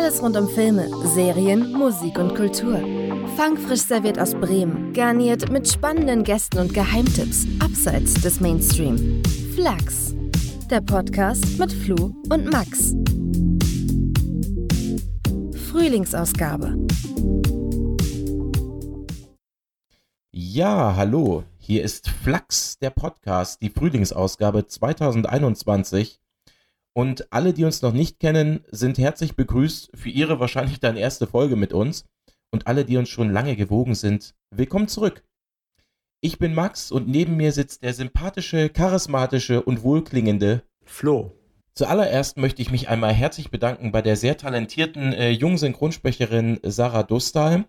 Alles rund um Filme, Serien, Musik und Kultur. Fangfrisch serviert aus Bremen, garniert mit spannenden Gästen und Geheimtipps abseits des Mainstream. Flachs, der Podcast mit Flu und Max. Frühlingsausgabe. Ja, hallo. Hier ist Flachs, der Podcast, die Frühlingsausgabe 2021. Und alle, die uns noch nicht kennen, sind herzlich begrüßt für ihre wahrscheinlich dann erste Folge mit uns. Und alle, die uns schon lange gewogen sind, willkommen zurück. Ich bin Max und neben mir sitzt der sympathische, charismatische und wohlklingende Flo. Zuallererst möchte ich mich einmal herzlich bedanken bei der sehr talentierten äh, jungen Synchronsprecherin Sarah Dostal,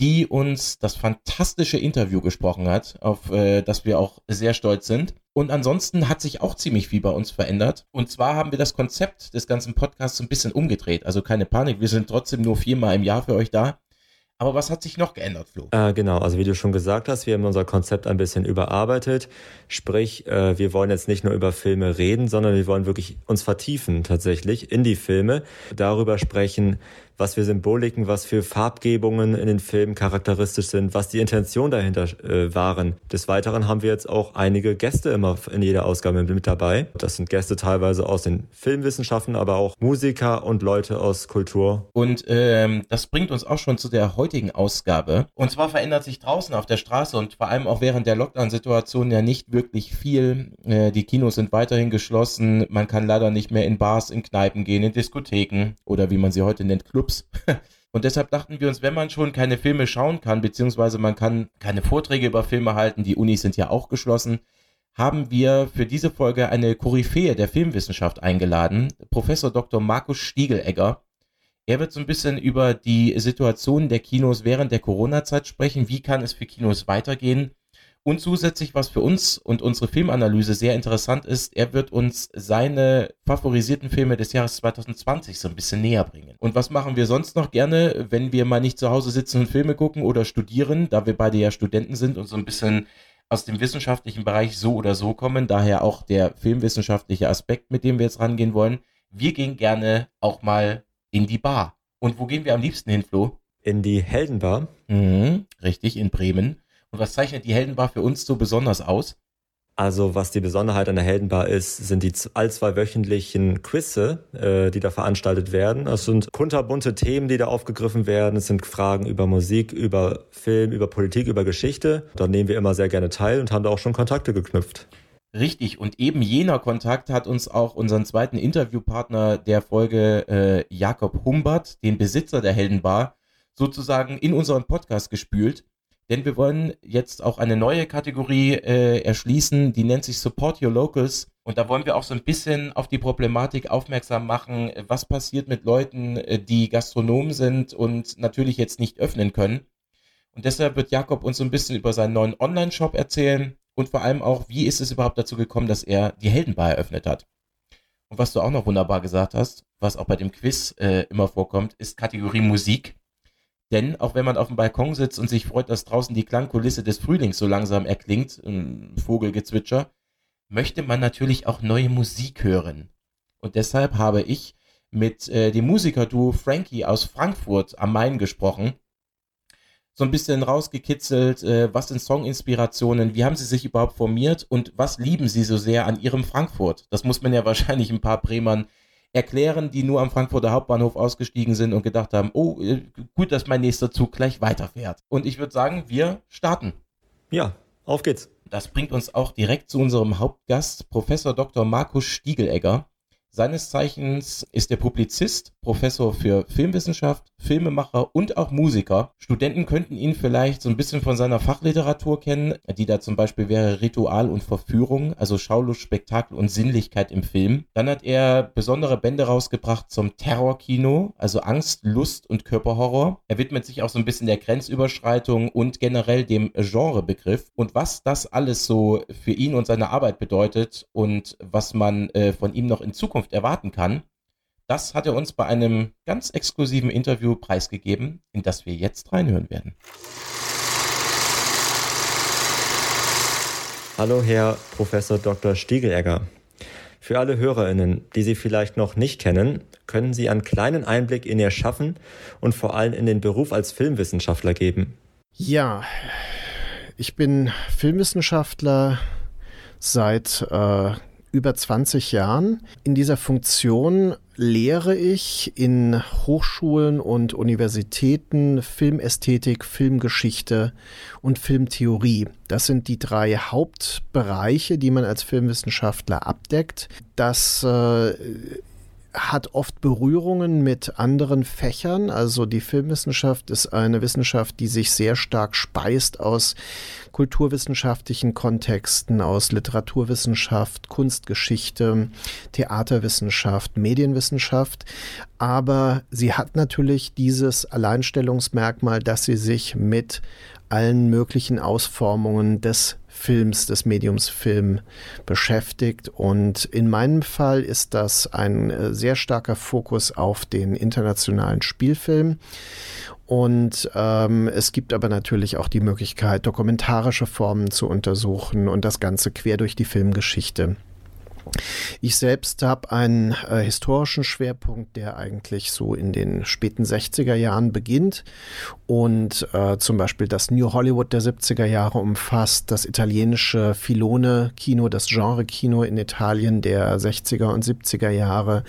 die uns das fantastische Interview gesprochen hat, auf äh, das wir auch sehr stolz sind. Und ansonsten hat sich auch ziemlich viel bei uns verändert. Und zwar haben wir das Konzept des ganzen Podcasts ein bisschen umgedreht. Also keine Panik, wir sind trotzdem nur viermal im Jahr für euch da. Aber was hat sich noch geändert, Flo? Äh, genau, also wie du schon gesagt hast, wir haben unser Konzept ein bisschen überarbeitet. Sprich, äh, wir wollen jetzt nicht nur über Filme reden, sondern wir wollen wirklich uns vertiefen tatsächlich in die Filme, darüber sprechen, was für Symboliken, was für Farbgebungen in den Filmen charakteristisch sind, was die Intention dahinter äh, waren. Des Weiteren haben wir jetzt auch einige Gäste immer in jeder Ausgabe mit dabei. Das sind Gäste teilweise aus den Filmwissenschaften, aber auch Musiker und Leute aus Kultur. Und ähm, das bringt uns auch schon zu der heutigen Ausgabe. Und zwar verändert sich draußen auf der Straße und vor allem auch während der Lockdown-Situation ja nicht wirklich viel. Äh, die Kinos sind weiterhin geschlossen. Man kann leider nicht mehr in Bars, in Kneipen gehen, in Diskotheken oder wie man sie heute nennt, Clubs Clubs. Und deshalb dachten wir uns, wenn man schon keine Filme schauen kann, beziehungsweise man kann keine Vorträge über Filme halten, die Unis sind ja auch geschlossen, haben wir für diese Folge eine Koryphäe der Filmwissenschaft eingeladen, Professor Dr. Markus Stiegelegger. Er wird so ein bisschen über die Situation der Kinos während der Corona-Zeit sprechen. Wie kann es für Kinos weitergehen? Und zusätzlich, was für uns und unsere Filmanalyse sehr interessant ist, er wird uns seine favorisierten Filme des Jahres 2020 so ein bisschen näher bringen. Und was machen wir sonst noch gerne, wenn wir mal nicht zu Hause sitzen und Filme gucken oder studieren, da wir beide ja Studenten sind und so ein bisschen aus dem wissenschaftlichen Bereich so oder so kommen, daher auch der filmwissenschaftliche Aspekt, mit dem wir jetzt rangehen wollen. Wir gehen gerne auch mal in die Bar. Und wo gehen wir am liebsten hin, Flo? In die Heldenbar. Mhm, richtig, in Bremen. Und was zeichnet die Heldenbar für uns so besonders aus? Also was die Besonderheit an der Heldenbar ist, sind die all zwei wöchentlichen Quizze, äh, die da veranstaltet werden. Es sind kunterbunte Themen, die da aufgegriffen werden. Es sind Fragen über Musik, über Film, über Politik, über Geschichte. Da nehmen wir immer sehr gerne teil und haben da auch schon Kontakte geknüpft. Richtig, und eben jener Kontakt hat uns auch unseren zweiten Interviewpartner der Folge, äh, Jakob Humbert, den Besitzer der Heldenbar, sozusagen in unseren Podcast gespült denn wir wollen jetzt auch eine neue Kategorie äh, erschließen, die nennt sich Support Your Locals. Und da wollen wir auch so ein bisschen auf die Problematik aufmerksam machen, was passiert mit Leuten, äh, die Gastronomen sind und natürlich jetzt nicht öffnen können. Und deshalb wird Jakob uns so ein bisschen über seinen neuen Online-Shop erzählen und vor allem auch, wie ist es überhaupt dazu gekommen, dass er die Heldenbar eröffnet hat. Und was du auch noch wunderbar gesagt hast, was auch bei dem Quiz äh, immer vorkommt, ist Kategorie Musik. Denn auch wenn man auf dem Balkon sitzt und sich freut, dass draußen die Klangkulisse des Frühlings so langsam erklingt, ein Vogelgezwitscher, möchte man natürlich auch neue Musik hören. Und deshalb habe ich mit äh, dem Musikerduo Frankie aus Frankfurt am Main gesprochen. So ein bisschen rausgekitzelt, äh, was sind Songinspirationen, wie haben sie sich überhaupt formiert und was lieben sie so sehr an ihrem Frankfurt? Das muss man ja wahrscheinlich ein paar Bremern erklären, die nur am Frankfurter Hauptbahnhof ausgestiegen sind und gedacht haben, oh, äh, gut, dass mein nächster Zug gleich weiterfährt. Und ich würde sagen, wir starten. Ja, auf geht's. Das bringt uns auch direkt zu unserem Hauptgast, Professor Dr. Markus Stiegelegger. Seines Zeichens ist er Publizist, Professor für Filmwissenschaft, Filmemacher und auch Musiker. Studenten könnten ihn vielleicht so ein bisschen von seiner Fachliteratur kennen, die da zum Beispiel wäre Ritual und Verführung, also Schaulust, Spektakel und Sinnlichkeit im Film. Dann hat er besondere Bände rausgebracht zum Terrorkino, also Angst, Lust und Körperhorror. Er widmet sich auch so ein bisschen der Grenzüberschreitung und generell dem Genrebegriff und was das alles so für ihn und seine Arbeit bedeutet und was man äh, von ihm noch in Zukunft Zukunft erwarten kann, das hat er uns bei einem ganz exklusiven Interview preisgegeben, in das wir jetzt reinhören werden. Hallo, Herr Professor Dr. Stiegelegger. Für alle Hörerinnen, die Sie vielleicht noch nicht kennen, können Sie einen kleinen Einblick in Ihr Schaffen und vor allem in den Beruf als Filmwissenschaftler geben. Ja, ich bin Filmwissenschaftler seit äh, über 20 Jahren. In dieser Funktion lehre ich in Hochschulen und Universitäten Filmästhetik, Filmgeschichte und Filmtheorie. Das sind die drei Hauptbereiche, die man als Filmwissenschaftler abdeckt. Das äh, hat oft Berührungen mit anderen Fächern. Also die Filmwissenschaft ist eine Wissenschaft, die sich sehr stark speist aus kulturwissenschaftlichen Kontexten, aus Literaturwissenschaft, Kunstgeschichte, Theaterwissenschaft, Medienwissenschaft. Aber sie hat natürlich dieses Alleinstellungsmerkmal, dass sie sich mit allen möglichen Ausformungen des Films, des Mediums Film beschäftigt. Und in meinem Fall ist das ein äh, sehr starker Fokus auf den internationalen Spielfilm. Und ähm, es gibt aber natürlich auch die Möglichkeit, dokumentarische Formen zu untersuchen und das Ganze quer durch die Filmgeschichte. Ich selbst habe einen äh, historischen Schwerpunkt, der eigentlich so in den späten 60er Jahren beginnt. Und äh, zum Beispiel das New Hollywood der 70er Jahre umfasst, das italienische Filone-Kino, das Genre-Kino in Italien der 60er und 70er Jahre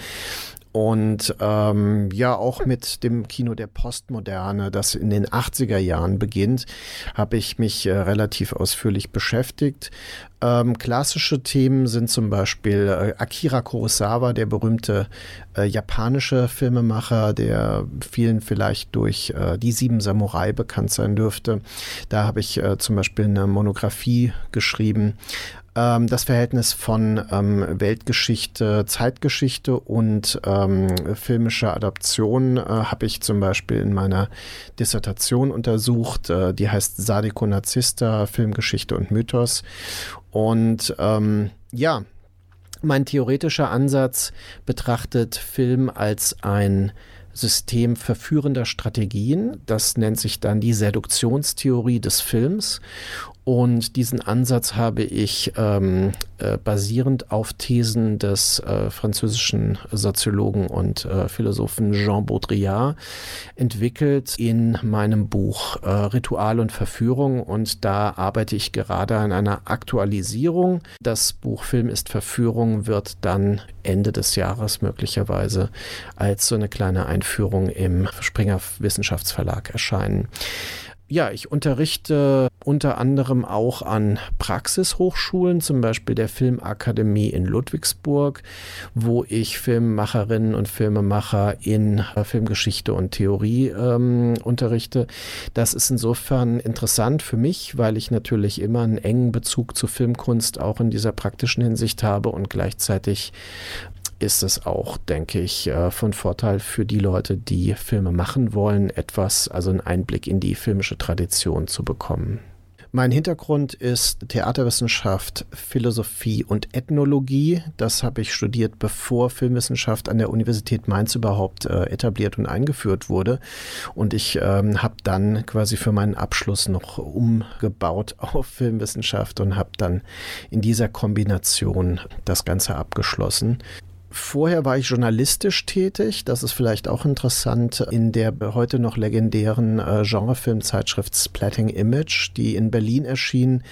und ähm, ja, auch mit dem Kino der Postmoderne, das in den 80er Jahren beginnt, habe ich mich äh, relativ ausführlich beschäftigt. Ähm, klassische Themen sind zum Beispiel äh, Akira Kurosawa, der berühmte äh, japanische Filmemacher, der vielen vielleicht durch äh, Die Sieben Samurai bekannt sein dürfte. Da habe ich äh, zum Beispiel eine Monographie geschrieben ähm, das Verhältnis von ähm, Weltgeschichte, Zeitgeschichte und ähm, filmischer Adaption äh, habe ich zum Beispiel in meiner Dissertation untersucht. Äh, die heißt Sadiko Nazista, Filmgeschichte und Mythos. Und ähm, ja, mein theoretischer Ansatz betrachtet Film als ein System verführender Strategien. Das nennt sich dann die Seduktionstheorie des Films. Und diesen Ansatz habe ich ähm, äh, basierend auf Thesen des äh, französischen Soziologen und äh, Philosophen Jean Baudrillard entwickelt in meinem Buch äh, Ritual und Verführung. Und da arbeite ich gerade an einer Aktualisierung. Das Buch Film ist Verführung wird dann Ende des Jahres möglicherweise als so eine kleine Einführung im Springer Wissenschaftsverlag erscheinen. Ja, ich unterrichte unter anderem auch an Praxishochschulen, zum Beispiel der Filmakademie in Ludwigsburg, wo ich Filmemacherinnen und Filmemacher in äh, Filmgeschichte und Theorie ähm, unterrichte. Das ist insofern interessant für mich, weil ich natürlich immer einen engen Bezug zur Filmkunst auch in dieser praktischen Hinsicht habe und gleichzeitig ist es auch, denke ich, äh, von Vorteil für die Leute, die Filme machen wollen, etwas, also einen Einblick in die filmische Tradition zu bekommen. Mein Hintergrund ist Theaterwissenschaft, Philosophie und Ethnologie. Das habe ich studiert, bevor Filmwissenschaft an der Universität Mainz überhaupt äh, etabliert und eingeführt wurde. Und ich ähm, habe dann quasi für meinen Abschluss noch umgebaut auf Filmwissenschaft und habe dann in dieser Kombination das Ganze abgeschlossen. Vorher war ich journalistisch tätig. Das ist vielleicht auch interessant in der heute noch legendären äh, Genrefilmzeitschrift Splatting Image, die in Berlin erschien.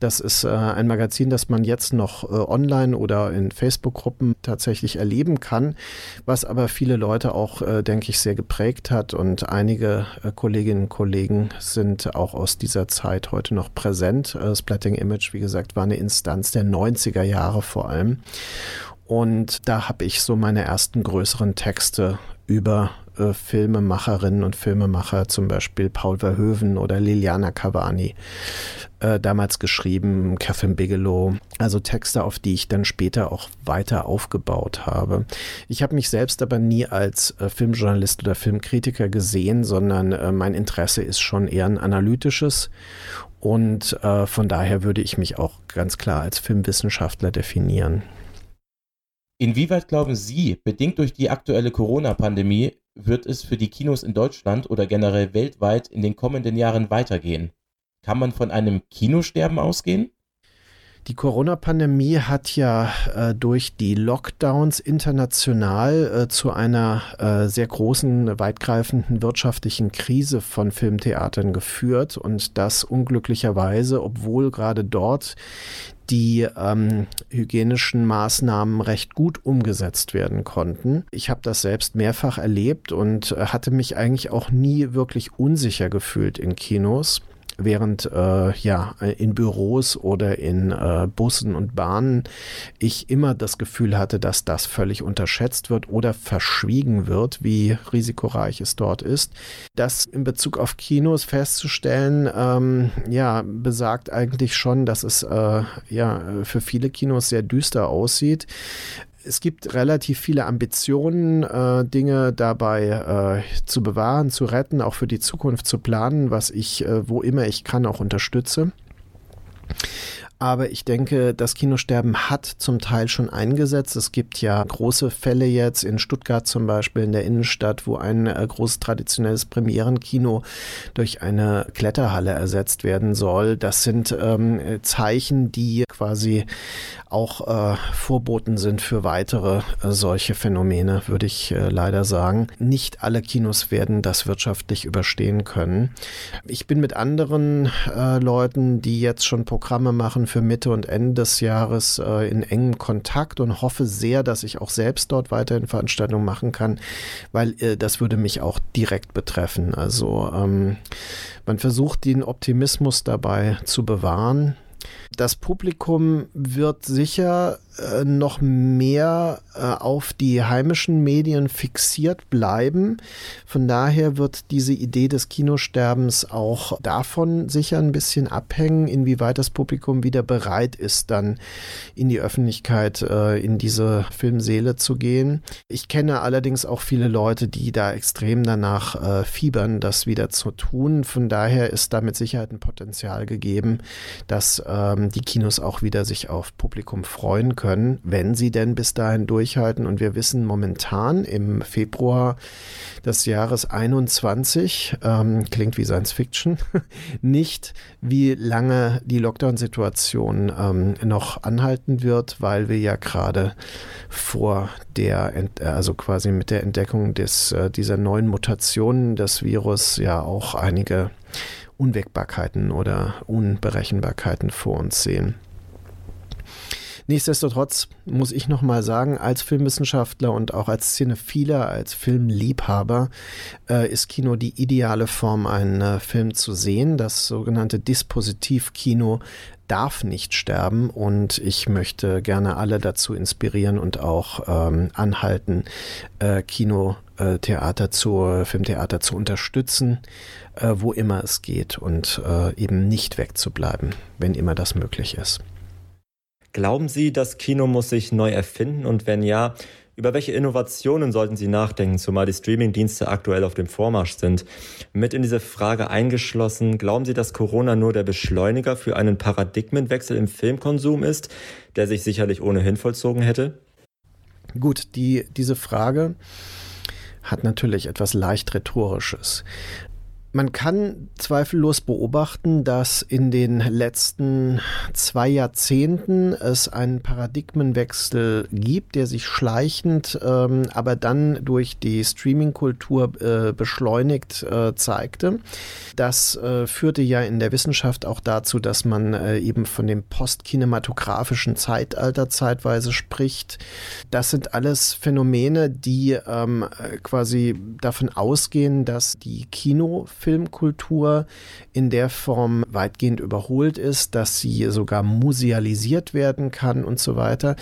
Das ist äh, ein Magazin, das man jetzt noch äh, online oder in Facebook-Gruppen tatsächlich erleben kann, was aber viele Leute auch, denke ich, sehr geprägt hat. Und einige Kolleginnen und Kollegen sind auch aus dieser Zeit heute noch präsent. Splatting Image, wie gesagt, war eine Instanz der 90er Jahre vor allem. Und da habe ich so meine ersten größeren Texte über äh, Filmemacherinnen und Filmemacher, zum Beispiel Paul Verhoeven oder Liliana Cavani, äh, damals geschrieben, Catherine Bigelow, also Texte, auf die ich dann später auch weiter aufgebaut habe. Ich habe mich selbst aber nie als äh, Filmjournalist oder Filmkritiker gesehen, sondern äh, mein Interesse ist schon eher ein analytisches und äh, von daher würde ich mich auch ganz klar als Filmwissenschaftler definieren. Inwieweit glauben Sie, bedingt durch die aktuelle Corona-Pandemie, wird es für die Kinos in Deutschland oder generell weltweit in den kommenden Jahren weitergehen? Kann man von einem Kinosterben ausgehen? Die Corona-Pandemie hat ja äh, durch die Lockdowns international äh, zu einer äh, sehr großen, weitgreifenden wirtschaftlichen Krise von Filmtheatern geführt und das unglücklicherweise, obwohl gerade dort die ähm, hygienischen Maßnahmen recht gut umgesetzt werden konnten. Ich habe das selbst mehrfach erlebt und äh, hatte mich eigentlich auch nie wirklich unsicher gefühlt in Kinos während äh, ja in Büros oder in äh, Bussen und Bahnen ich immer das Gefühl hatte, dass das völlig unterschätzt wird oder verschwiegen wird, wie risikoreich es dort ist. Das in Bezug auf Kinos festzustellen, ähm, ja, besagt eigentlich schon, dass es äh, ja für viele Kinos sehr düster aussieht es gibt relativ viele Ambitionen, äh, Dinge dabei äh, zu bewahren, zu retten, auch für die Zukunft zu planen, was ich, äh, wo immer ich kann, auch unterstütze. Aber ich denke, das Kinosterben hat zum Teil schon eingesetzt. Es gibt ja große Fälle jetzt in Stuttgart zum Beispiel in der Innenstadt, wo ein äh, großes traditionelles Premierenkino durch eine Kletterhalle ersetzt werden soll. Das sind ähm, Zeichen, die quasi auch äh, Vorboten sind für weitere äh, solche Phänomene, würde ich äh, leider sagen. Nicht alle Kinos werden das wirtschaftlich überstehen können. Ich bin mit anderen äh, Leuten, die jetzt schon Programme machen für Mitte und Ende des Jahres, äh, in engem Kontakt und hoffe sehr, dass ich auch selbst dort weiterhin Veranstaltungen machen kann, weil äh, das würde mich auch direkt betreffen. Also ähm, man versucht den Optimismus dabei zu bewahren. Das Publikum wird sicher äh, noch mehr äh, auf die heimischen Medien fixiert bleiben. Von daher wird diese Idee des Kinosterbens auch davon sicher ein bisschen abhängen, inwieweit das Publikum wieder bereit ist, dann in die Öffentlichkeit, äh, in diese Filmseele zu gehen. Ich kenne allerdings auch viele Leute, die da extrem danach fiebern, das wieder zu tun. Von daher ist da mit Sicherheit ein Potenzial gegeben, dass ähm, die Kinos auch wieder sich auf Publikum freuen können wenn sie denn bis dahin durchhalten. Und wir wissen momentan im Februar des Jahres 21, ähm, klingt wie Science Fiction, nicht, wie lange die Lockdown-Situation ähm, noch anhalten wird, weil wir ja gerade vor der, also quasi mit der Entdeckung des, äh, dieser neuen Mutationen des Virus ja auch einige Unwägbarkeiten oder Unberechenbarkeiten vor uns sehen. Nichtsdestotrotz muss ich nochmal sagen, als Filmwissenschaftler und auch als Cinephiler, als Filmliebhaber äh, ist Kino die ideale Form, einen äh, Film zu sehen. Das sogenannte Dispositivkino darf nicht sterben und ich möchte gerne alle dazu inspirieren und auch ähm, anhalten, äh, Kino äh, Theater zu, Filmtheater zu unterstützen, äh, wo immer es geht und äh, eben nicht wegzubleiben, wenn immer das möglich ist. Glauben Sie, das Kino muss sich neu erfinden? Und wenn ja, über welche Innovationen sollten Sie nachdenken, zumal die Streamingdienste aktuell auf dem Vormarsch sind? Mit in diese Frage eingeschlossen, glauben Sie, dass Corona nur der Beschleuniger für einen Paradigmenwechsel im Filmkonsum ist, der sich sicherlich ohnehin vollzogen hätte? Gut, die, diese Frage hat natürlich etwas leicht Rhetorisches. Man kann zweifellos beobachten, dass in den letzten zwei Jahrzehnten es einen Paradigmenwechsel gibt, der sich schleichend, ähm, aber dann durch die Streaming-Kultur äh, beschleunigt äh, zeigte. Das äh, führte ja in der Wissenschaft auch dazu, dass man äh, eben von dem postkinematografischen Zeitalter zeitweise spricht. Das sind alles Phänomene, die ähm, quasi davon ausgehen, dass die Kinofilme Filmkultur in der Form weitgehend überholt ist, dass sie sogar musealisiert werden kann und so weiter.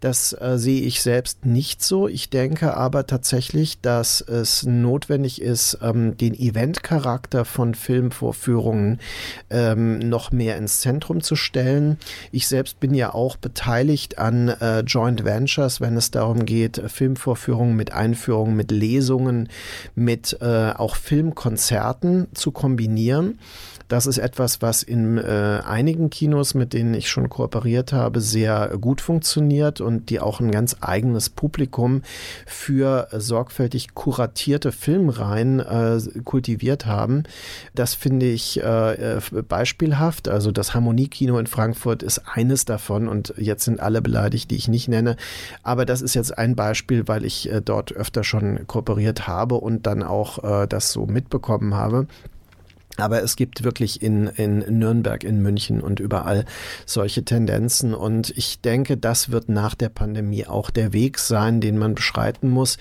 Das äh, sehe ich selbst nicht so. Ich denke aber tatsächlich, dass es notwendig ist, ähm, den Eventcharakter von Filmvorführungen ähm, noch mehr ins Zentrum zu stellen. Ich selbst bin ja auch beteiligt an äh, Joint Ventures, wenn es darum geht, Filmvorführungen mit Einführungen, mit Lesungen, mit äh, auch Filmkonzerten zu kombinieren. Das ist etwas, was in äh, einigen Kinos, mit denen ich schon kooperiert habe, sehr gut funktioniert und die auch ein ganz eigenes Publikum für sorgfältig kuratierte Filmreihen äh, kultiviert haben. Das finde ich äh, beispielhaft. Also das Harmoniekino in Frankfurt ist eines davon und jetzt sind alle beleidigt, die ich nicht nenne. Aber das ist jetzt ein Beispiel, weil ich äh, dort öfter schon kooperiert habe und dann auch äh, das so mitbekommen habe. Aber es gibt wirklich in, in Nürnberg, in München und überall solche Tendenzen. Und ich denke, das wird nach der Pandemie auch der Weg sein, den man beschreiten muss.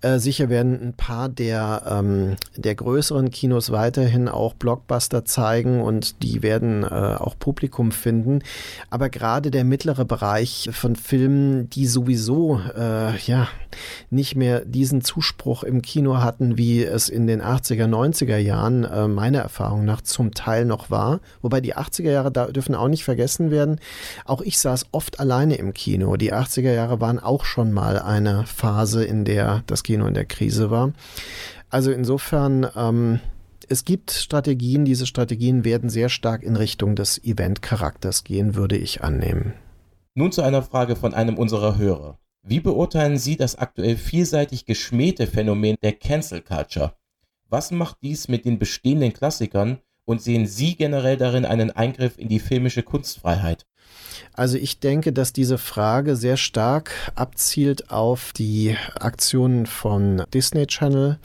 Äh, sicher werden ein paar der, ähm, der größeren Kinos weiterhin auch Blockbuster zeigen und die werden äh, auch Publikum finden. Aber gerade der mittlere Bereich von Filmen, die sowieso äh, ja nicht mehr diesen Zuspruch im Kino hatten, wie es in den 80er, 90er Jahren, äh, meiner Erfahrung nach zum Teil noch war. Wobei die 80er Jahre da dürfen auch nicht vergessen werden. Auch ich saß oft alleine im Kino. Die 80er Jahre waren auch schon mal eine Phase, in der das Kino in der Krise war. Also insofern, ähm, es gibt Strategien, diese Strategien werden sehr stark in Richtung des Event-Charakters gehen, würde ich annehmen. Nun zu einer Frage von einem unserer Hörer. Wie beurteilen Sie das aktuell vielseitig geschmähte Phänomen der Cancel Culture? Was macht dies mit den bestehenden Klassikern und sehen Sie generell darin einen Eingriff in die filmische Kunstfreiheit? Also ich denke, dass diese Frage sehr stark abzielt auf die Aktionen von Disney Channel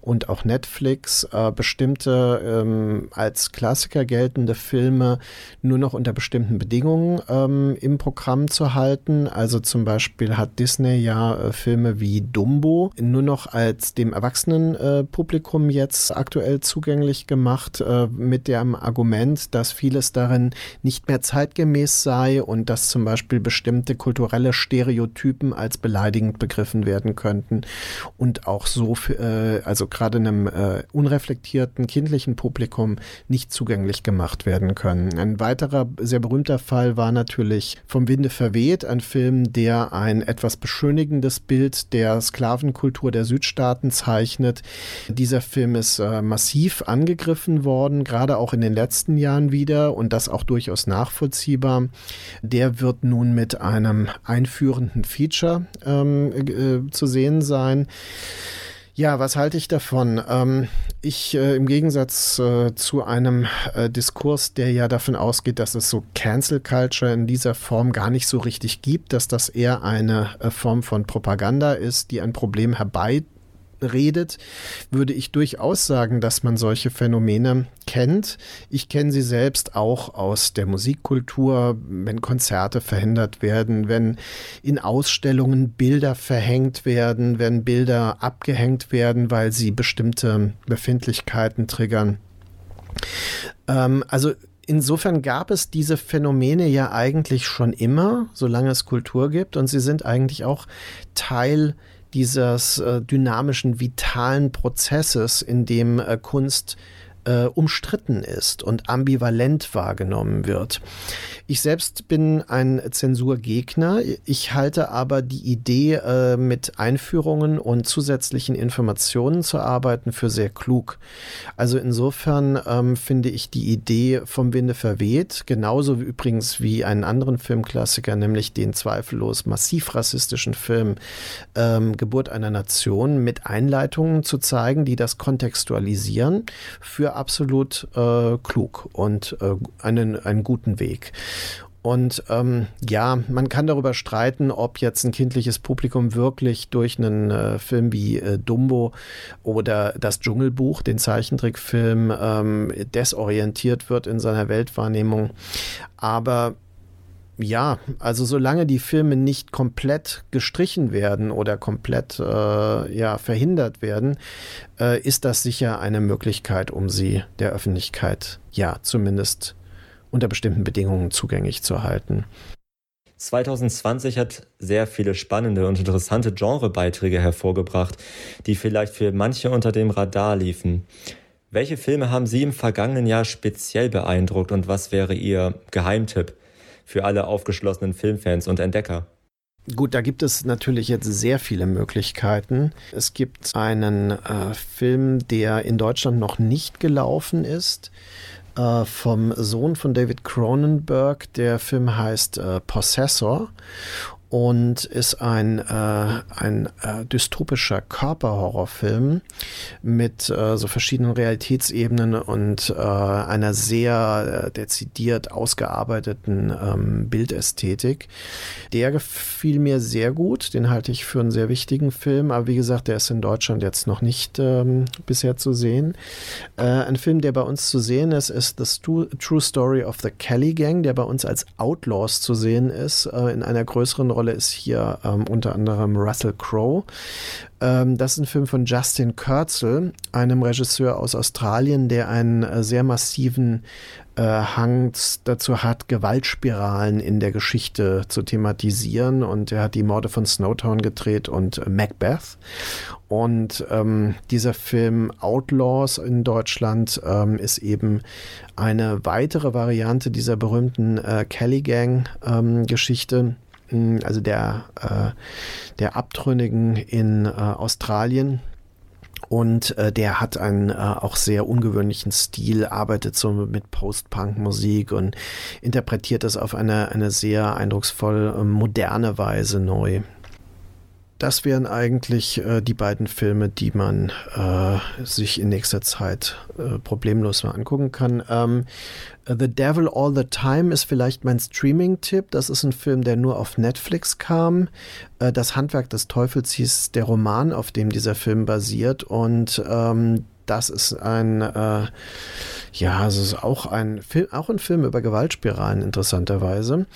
und auch Netflix, äh, bestimmte ähm, als Klassiker geltende Filme nur noch unter bestimmten Bedingungen ähm, im Programm zu halten. Also zum Beispiel hat Disney ja äh, Filme wie Dumbo nur noch als dem Erwachsenenpublikum äh, jetzt aktuell zugänglich gemacht, äh, mit dem Argument, dass vieles darin nicht mehr zeitgemäß sei und dass zum Beispiel bestimmte kulturelle Stereotypen als beleidigend begriffen werden könnten und auch so, äh, also gerade einem äh, unreflektierten kindlichen Publikum nicht zugänglich gemacht werden können. Ein weiterer sehr berühmter Fall war natürlich Vom Winde verweht, ein Film, der ein etwas beschönigendes Bild der Sklavenkultur der Südstaaten zeichnet. Dieser Film ist äh, massiv angegriffen worden, gerade auch in den letzten Jahren wieder und das auch durchaus nachvollziehbar. Der wird nun mit einem einführenden Feature ähm, äh, zu sehen sein. Ja, was halte ich davon? Ähm, ich äh, im Gegensatz äh, zu einem äh, Diskurs, der ja davon ausgeht, dass es so Cancel Culture in dieser Form gar nicht so richtig gibt, dass das eher eine äh, Form von Propaganda ist, die ein Problem herbei redet, würde ich durchaus sagen, dass man solche Phänomene kennt. Ich kenne sie selbst auch aus der Musikkultur, wenn Konzerte verhindert werden, wenn in Ausstellungen Bilder verhängt werden, wenn Bilder abgehängt werden, weil sie bestimmte Befindlichkeiten triggern. Ähm, also Insofern gab es diese Phänomene ja eigentlich schon immer, solange es Kultur gibt, und sie sind eigentlich auch Teil dieses äh, dynamischen, vitalen Prozesses, in dem äh, Kunst äh, umstritten ist und ambivalent wahrgenommen wird. Ich selbst bin ein Zensurgegner. Ich halte aber die Idee, äh, mit Einführungen und zusätzlichen Informationen zu arbeiten, für sehr klug. Also insofern ähm, finde ich die Idee vom Winde verweht, genauso wie übrigens wie einen anderen Filmklassiker, nämlich den zweifellos massiv rassistischen Film ähm, Geburt einer Nation mit Einleitungen zu zeigen, die das kontextualisieren für absolut äh, klug und äh, einen, einen guten Weg. Und ähm, ja, man kann darüber streiten, ob jetzt ein kindliches Publikum wirklich durch einen äh, Film wie äh, Dumbo oder das Dschungelbuch, den Zeichentrickfilm, ähm, desorientiert wird in seiner Weltwahrnehmung. Aber ja, also solange die Filme nicht komplett gestrichen werden oder komplett äh, ja, verhindert werden, äh, ist das sicher eine Möglichkeit, um sie der Öffentlichkeit ja zumindest unter bestimmten Bedingungen zugänglich zu halten. 2020 hat sehr viele spannende und interessante Genrebeiträge hervorgebracht, die vielleicht für manche unter dem Radar liefen. Welche Filme haben Sie im vergangenen Jahr speziell beeindruckt und was wäre Ihr Geheimtipp? Für alle aufgeschlossenen Filmfans und Entdecker? Gut, da gibt es natürlich jetzt sehr viele Möglichkeiten. Es gibt einen äh, Film, der in Deutschland noch nicht gelaufen ist, äh, vom Sohn von David Cronenberg. Der Film heißt äh, Possessor und ist ein, äh, ein äh, dystopischer Körperhorrorfilm mit äh, so verschiedenen Realitätsebenen und äh, einer sehr äh, dezidiert ausgearbeiteten ähm, Bildästhetik. Der gefiel mir sehr gut, den halte ich für einen sehr wichtigen Film, aber wie gesagt, der ist in Deutschland jetzt noch nicht ähm, bisher zu sehen. Äh, ein Film, der bei uns zu sehen ist, ist The True Story of the Kelly Gang, der bei uns als Outlaws zu sehen ist, in einer größeren Rolle Rolle ist hier ähm, unter anderem Russell Crowe. Ähm, das ist ein Film von Justin Kurzel, einem Regisseur aus Australien, der einen äh, sehr massiven äh, Hang dazu hat, Gewaltspiralen in der Geschichte zu thematisieren. Und er hat die Morde von Snowtown gedreht und äh, Macbeth. Und ähm, dieser Film Outlaws in Deutschland ähm, ist eben eine weitere Variante dieser berühmten äh, Kelly Gang ähm, also der, äh, der Abtrünnigen in äh, Australien. Und äh, der hat einen äh, auch sehr ungewöhnlichen Stil, arbeitet so mit Post-Punk-Musik und interpretiert das auf eine, eine sehr eindrucksvoll äh, moderne Weise neu das wären eigentlich äh, die beiden Filme, die man äh, sich in nächster Zeit äh, problemlos mal angucken kann. Ähm, the Devil All the Time ist vielleicht mein Streaming-Tipp. Das ist ein Film, der nur auf Netflix kam. Äh, das Handwerk des Teufels hieß der Roman, auf dem dieser Film basiert. Und ähm, das ist ein äh, ja, es ist auch ein Film, auch ein Film über Gewaltspiralen interessanterweise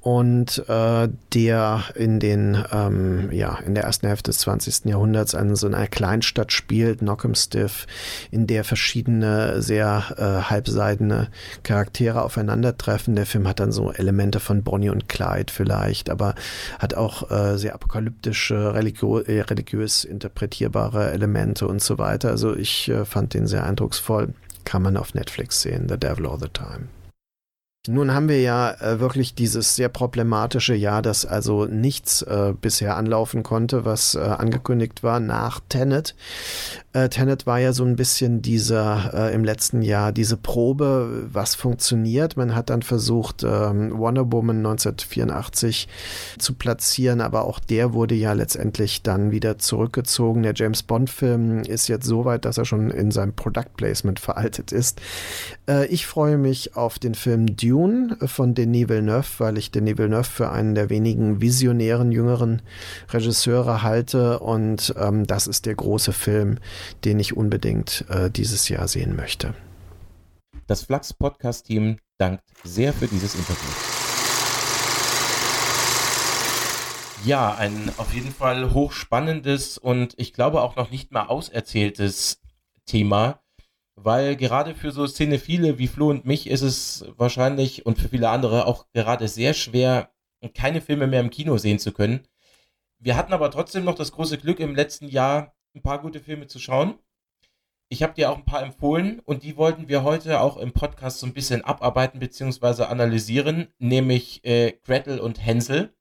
und äh, der in den ähm, ja in der ersten Hälfte des 20. Jahrhunderts an so einer Kleinstadt spielt, Knockemstiff, in der verschiedene sehr äh, halbseidene Charaktere aufeinandertreffen. Der Film hat dann so Elemente von Bonnie und Clyde vielleicht, aber hat auch äh, sehr apokalyptische, religio äh, religiös interpretierbare Elemente und so weiter. Also ich äh, fand den sehr eindrucksvoll kann man auf Netflix sehen, The Devil All the Time. Nun haben wir ja äh, wirklich dieses sehr problematische Jahr, das also nichts äh, bisher anlaufen konnte, was äh, angekündigt war nach Tenet. Äh, Tenet war ja so ein bisschen dieser äh, im letzten Jahr diese Probe, was funktioniert. Man hat dann versucht, ähm, Wonder Woman 1984 zu platzieren, aber auch der wurde ja letztendlich dann wieder zurückgezogen. Der James Bond-Film ist jetzt so weit, dass er schon in seinem Product Placement veraltet ist. Äh, ich freue mich auf den Film Dune Dune von Denis Villeneuve, weil ich Denis Villeneuve für einen der wenigen visionären jüngeren Regisseure halte und ähm, das ist der große Film, den ich unbedingt äh, dieses Jahr sehen möchte. Das Flux Podcast Team dankt sehr für dieses Interview. Ja, ein auf jeden Fall hochspannendes und ich glaube auch noch nicht mal auserzähltes Thema weil gerade für so Cinephile wie Flo und mich ist es wahrscheinlich und für viele andere auch gerade sehr schwer, keine Filme mehr im Kino sehen zu können. Wir hatten aber trotzdem noch das große Glück, im letzten Jahr ein paar gute Filme zu schauen. Ich habe dir auch ein paar empfohlen und die wollten wir heute auch im Podcast so ein bisschen abarbeiten bzw. analysieren, nämlich äh, Gretel und Hänsel,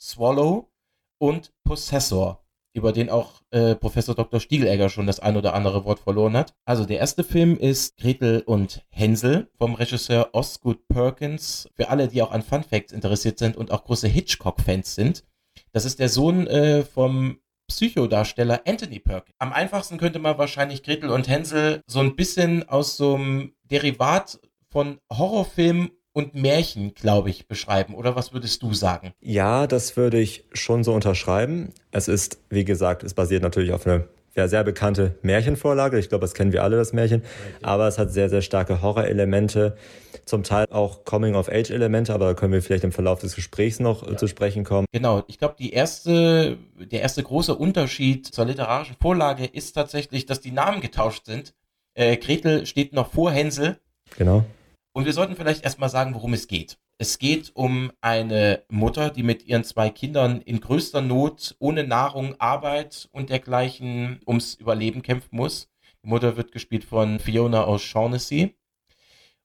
Swallow und Possessor über den auch äh, Professor Dr. Stiegelegger schon das ein oder andere Wort verloren hat. Also der erste Film ist Gretel und Hänsel vom Regisseur Osgood Perkins. Für alle, die auch an Fun Facts interessiert sind und auch große Hitchcock-Fans sind. Das ist der Sohn äh, vom Psychodarsteller Anthony Perkins. Am einfachsten könnte man wahrscheinlich Gretel und Hänsel so ein bisschen aus so einem Derivat von Horrorfilmen und Märchen, glaube ich, beschreiben. Oder was würdest du sagen? Ja, das würde ich schon so unterschreiben. Es ist, wie gesagt, es basiert natürlich auf einer ja, sehr bekannte Märchenvorlage. Ich glaube, das kennen wir alle, das Märchen. Aber es hat sehr, sehr starke Horrorelemente, zum Teil auch Coming-of-Age-Elemente, aber da können wir vielleicht im Verlauf des Gesprächs noch ja. zu sprechen kommen. Genau, ich glaube, die erste, der erste große Unterschied zur literarischen Vorlage ist tatsächlich, dass die Namen getauscht sind. Äh, Gretel steht noch vor Hänsel. Genau. Und wir sollten vielleicht erstmal sagen, worum es geht. Es geht um eine Mutter, die mit ihren zwei Kindern in größter Not, ohne Nahrung, Arbeit und dergleichen ums Überleben kämpfen muss. Die Mutter wird gespielt von Fiona O'Shaughnessy.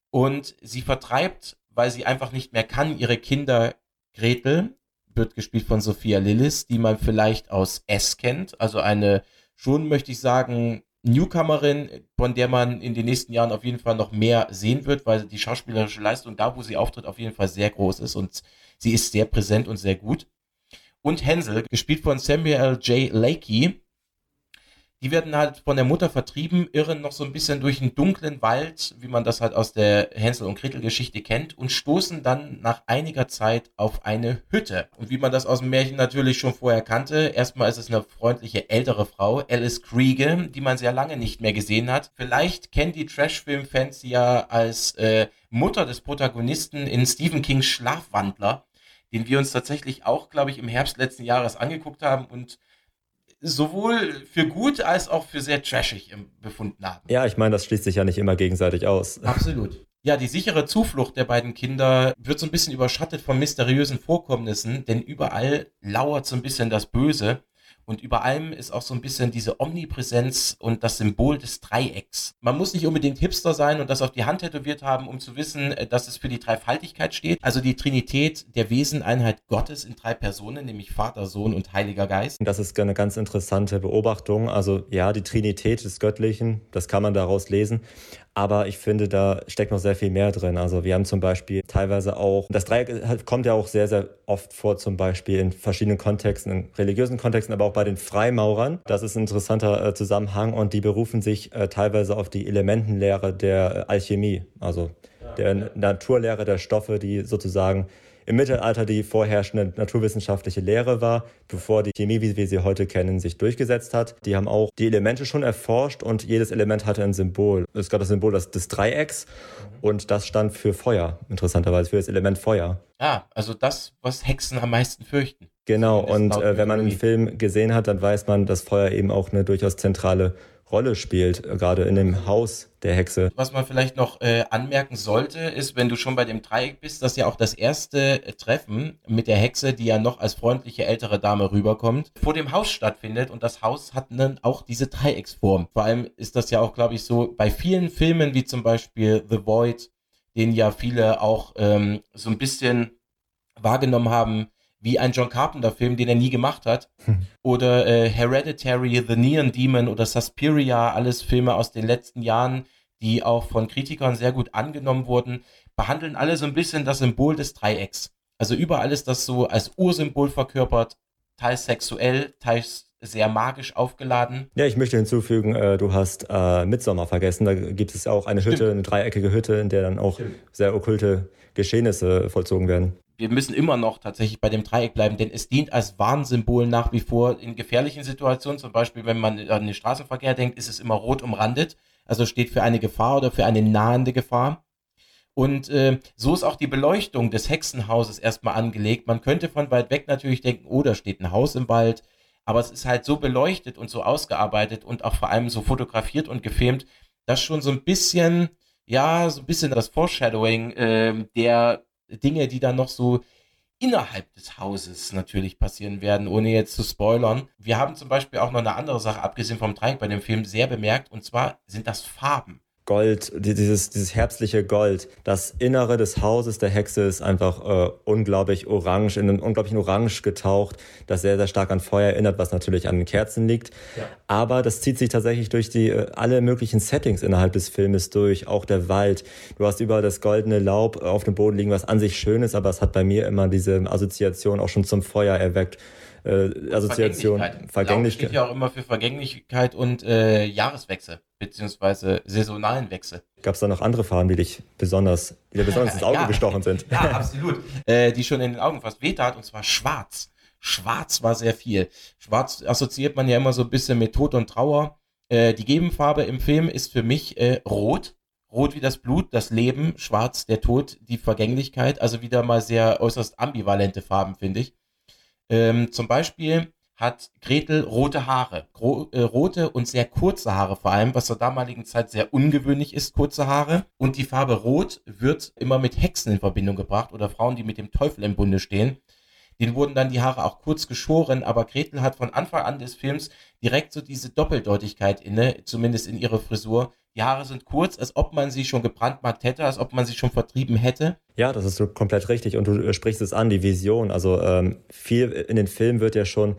Und sie vertreibt, weil sie einfach nicht mehr kann, ihre Kinder Gretel, wird gespielt von Sophia Lillis, die man vielleicht aus S kennt. Also eine schon, möchte ich sagen, Newcomerin, von der man in den nächsten Jahren auf jeden Fall noch mehr sehen wird, weil die schauspielerische Leistung da, wo sie auftritt, auf jeden Fall sehr groß ist und sie ist sehr präsent und sehr gut. Und Hänsel, gespielt von Samuel J. Lakey, die werden halt von der Mutter vertrieben, irren noch so ein bisschen durch einen dunklen Wald, wie man das halt aus der Hänsel und Gretel Geschichte kennt und stoßen dann nach einiger Zeit auf eine Hütte. Und wie man das aus dem Märchen natürlich schon vorher kannte, erstmal ist es eine freundliche ältere Frau, Alice Kriege, die man sehr lange nicht mehr gesehen hat. Vielleicht kennt die Trashfilm-Fans sie ja als äh, Mutter des Protagonisten in Stephen Kings Schlafwandler, den wir uns tatsächlich auch, glaube ich, im Herbst letzten Jahres angeguckt haben und sowohl für gut als auch für sehr trashig befunden haben. Ja, ich meine, das schließt sich ja nicht immer gegenseitig aus. Absolut. Ja, die sichere Zuflucht der beiden Kinder wird so ein bisschen überschattet von mysteriösen Vorkommnissen, denn überall lauert so ein bisschen das Böse. Und über allem ist auch so ein bisschen diese Omnipräsenz und das Symbol des Dreiecks. Man muss nicht unbedingt Hipster sein und das auf die Hand tätowiert haben, um zu wissen, äh, dass es für die Dreifaltigkeit steht. Also die Trinität der Weseneinheit Gottes in drei Personen, nämlich Vater, Sohn und Heiliger Geist. Das ist eine ganz interessante Beobachtung. Also ja, die Trinität des Göttlichen, das kann man daraus lesen. Aber ich finde, da steckt noch sehr viel mehr drin. Also wir haben zum Beispiel teilweise auch, das Dreieck kommt ja auch sehr, sehr oft vor, zum Beispiel in verschiedenen Kontexten, in religiösen Kontexten, aber auch bei den Freimaurern. Das ist ein interessanter äh, Zusammenhang und die berufen sich äh, teilweise auf die Elementenlehre der Alchemie, also der Naturlehre der Stoffe, die sozusagen im Mittelalter die vorherrschende naturwissenschaftliche Lehre war, bevor die Chemie, wie wir sie heute kennen, sich durchgesetzt hat. Die haben auch die Elemente schon erforscht und jedes Element hatte ein Symbol. Es gab das Symbol des, des Dreiecks und das stand für Feuer, interessanterweise, für das Element Feuer. Ah, also das, was Hexen am meisten fürchten. Genau, und äh, wenn man den Film gesehen hat, dann weiß man, dass Feuer eben auch eine durchaus zentrale Rolle spielt, äh, gerade in dem Haus der Hexe. Was man vielleicht noch äh, anmerken sollte, ist, wenn du schon bei dem Dreieck bist, dass ja auch das erste äh, Treffen mit der Hexe, die ja noch als freundliche ältere Dame rüberkommt, vor dem Haus stattfindet und das Haus hat dann auch diese Dreiecksform. Vor allem ist das ja auch, glaube ich, so bei vielen Filmen wie zum Beispiel The Void, den ja viele auch ähm, so ein bisschen wahrgenommen haben, wie ein John Carpenter-Film, den er nie gemacht hat. Hm. Oder äh, Hereditary, The Neon Demon oder Suspiria, alles Filme aus den letzten Jahren, die auch von Kritikern sehr gut angenommen wurden, behandeln alle so ein bisschen das Symbol des Dreiecks. Also überall ist das so als Ursymbol verkörpert, teils sexuell, teils sehr magisch aufgeladen. Ja, ich möchte hinzufügen, äh, du hast äh, Midsommer vergessen. Da gibt es auch eine Hütte, eine dreieckige Hütte, in der dann auch Stimmt. sehr okkulte Geschehnisse vollzogen werden wir müssen immer noch tatsächlich bei dem Dreieck bleiben, denn es dient als Warnsymbol nach wie vor in gefährlichen Situationen. Zum Beispiel, wenn man an den Straßenverkehr denkt, ist es immer rot umrandet. Also steht für eine Gefahr oder für eine nahende Gefahr. Und äh, so ist auch die Beleuchtung des Hexenhauses erstmal angelegt. Man könnte von weit weg natürlich denken, oh, da steht ein Haus im Wald. Aber es ist halt so beleuchtet und so ausgearbeitet und auch vor allem so fotografiert und gefilmt, dass schon so ein bisschen, ja, so ein bisschen das Foreshadowing äh, der Dinge, die dann noch so innerhalb des Hauses natürlich passieren werden, ohne jetzt zu spoilern. Wir haben zum Beispiel auch noch eine andere Sache, abgesehen vom Dreieck bei dem Film, sehr bemerkt, und zwar sind das Farben. Gold, dieses, dieses herbstliche Gold. Das Innere des Hauses der Hexe ist einfach äh, unglaublich orange, in einen unglaublichen Orange getaucht, das sehr, sehr stark an Feuer erinnert, was natürlich an den Kerzen liegt. Ja. Aber das zieht sich tatsächlich durch die äh, alle möglichen Settings innerhalb des Filmes durch, auch der Wald. Du hast überall das goldene Laub auf dem Boden liegen, was an sich schön ist, aber es hat bei mir immer diese Assoziation auch schon zum Feuer erweckt äh, Assoziation. Vergänglichkeit. Vergänglichkeit. steht ja auch immer für Vergänglichkeit und äh, Jahreswechsel, beziehungsweise saisonalen Wechsel. Gab es da noch andere Farben, die dich besonders, die dir besonders ins Auge ja. gestochen sind? Ja, absolut. äh, die schon in den Augen fast wehtat, und zwar schwarz. Schwarz war sehr viel. Schwarz assoziiert man ja immer so ein bisschen mit Tod und Trauer. Äh, die Gegenfarbe im Film ist für mich äh, rot. Rot wie das Blut, das Leben, schwarz der Tod, die Vergänglichkeit. Also wieder mal sehr äußerst ambivalente Farben, finde ich. Ähm, zum Beispiel hat Gretel rote Haare, Gro äh, rote und sehr kurze Haare vor allem, was zur damaligen Zeit sehr ungewöhnlich ist, kurze Haare. Und die Farbe Rot wird immer mit Hexen in Verbindung gebracht oder Frauen, die mit dem Teufel im Bunde stehen. Den wurden dann die Haare auch kurz geschoren, aber Gretel hat von Anfang an des Films direkt so diese Doppeldeutigkeit inne, zumindest in ihrer Frisur. Haare sind kurz, als ob man sie schon gebrandmarkt hätte, als ob man sie schon vertrieben hätte. Ja, das ist so komplett richtig. Und du äh, sprichst es an, die Vision. Also ähm, viel in den Filmen wird ja schon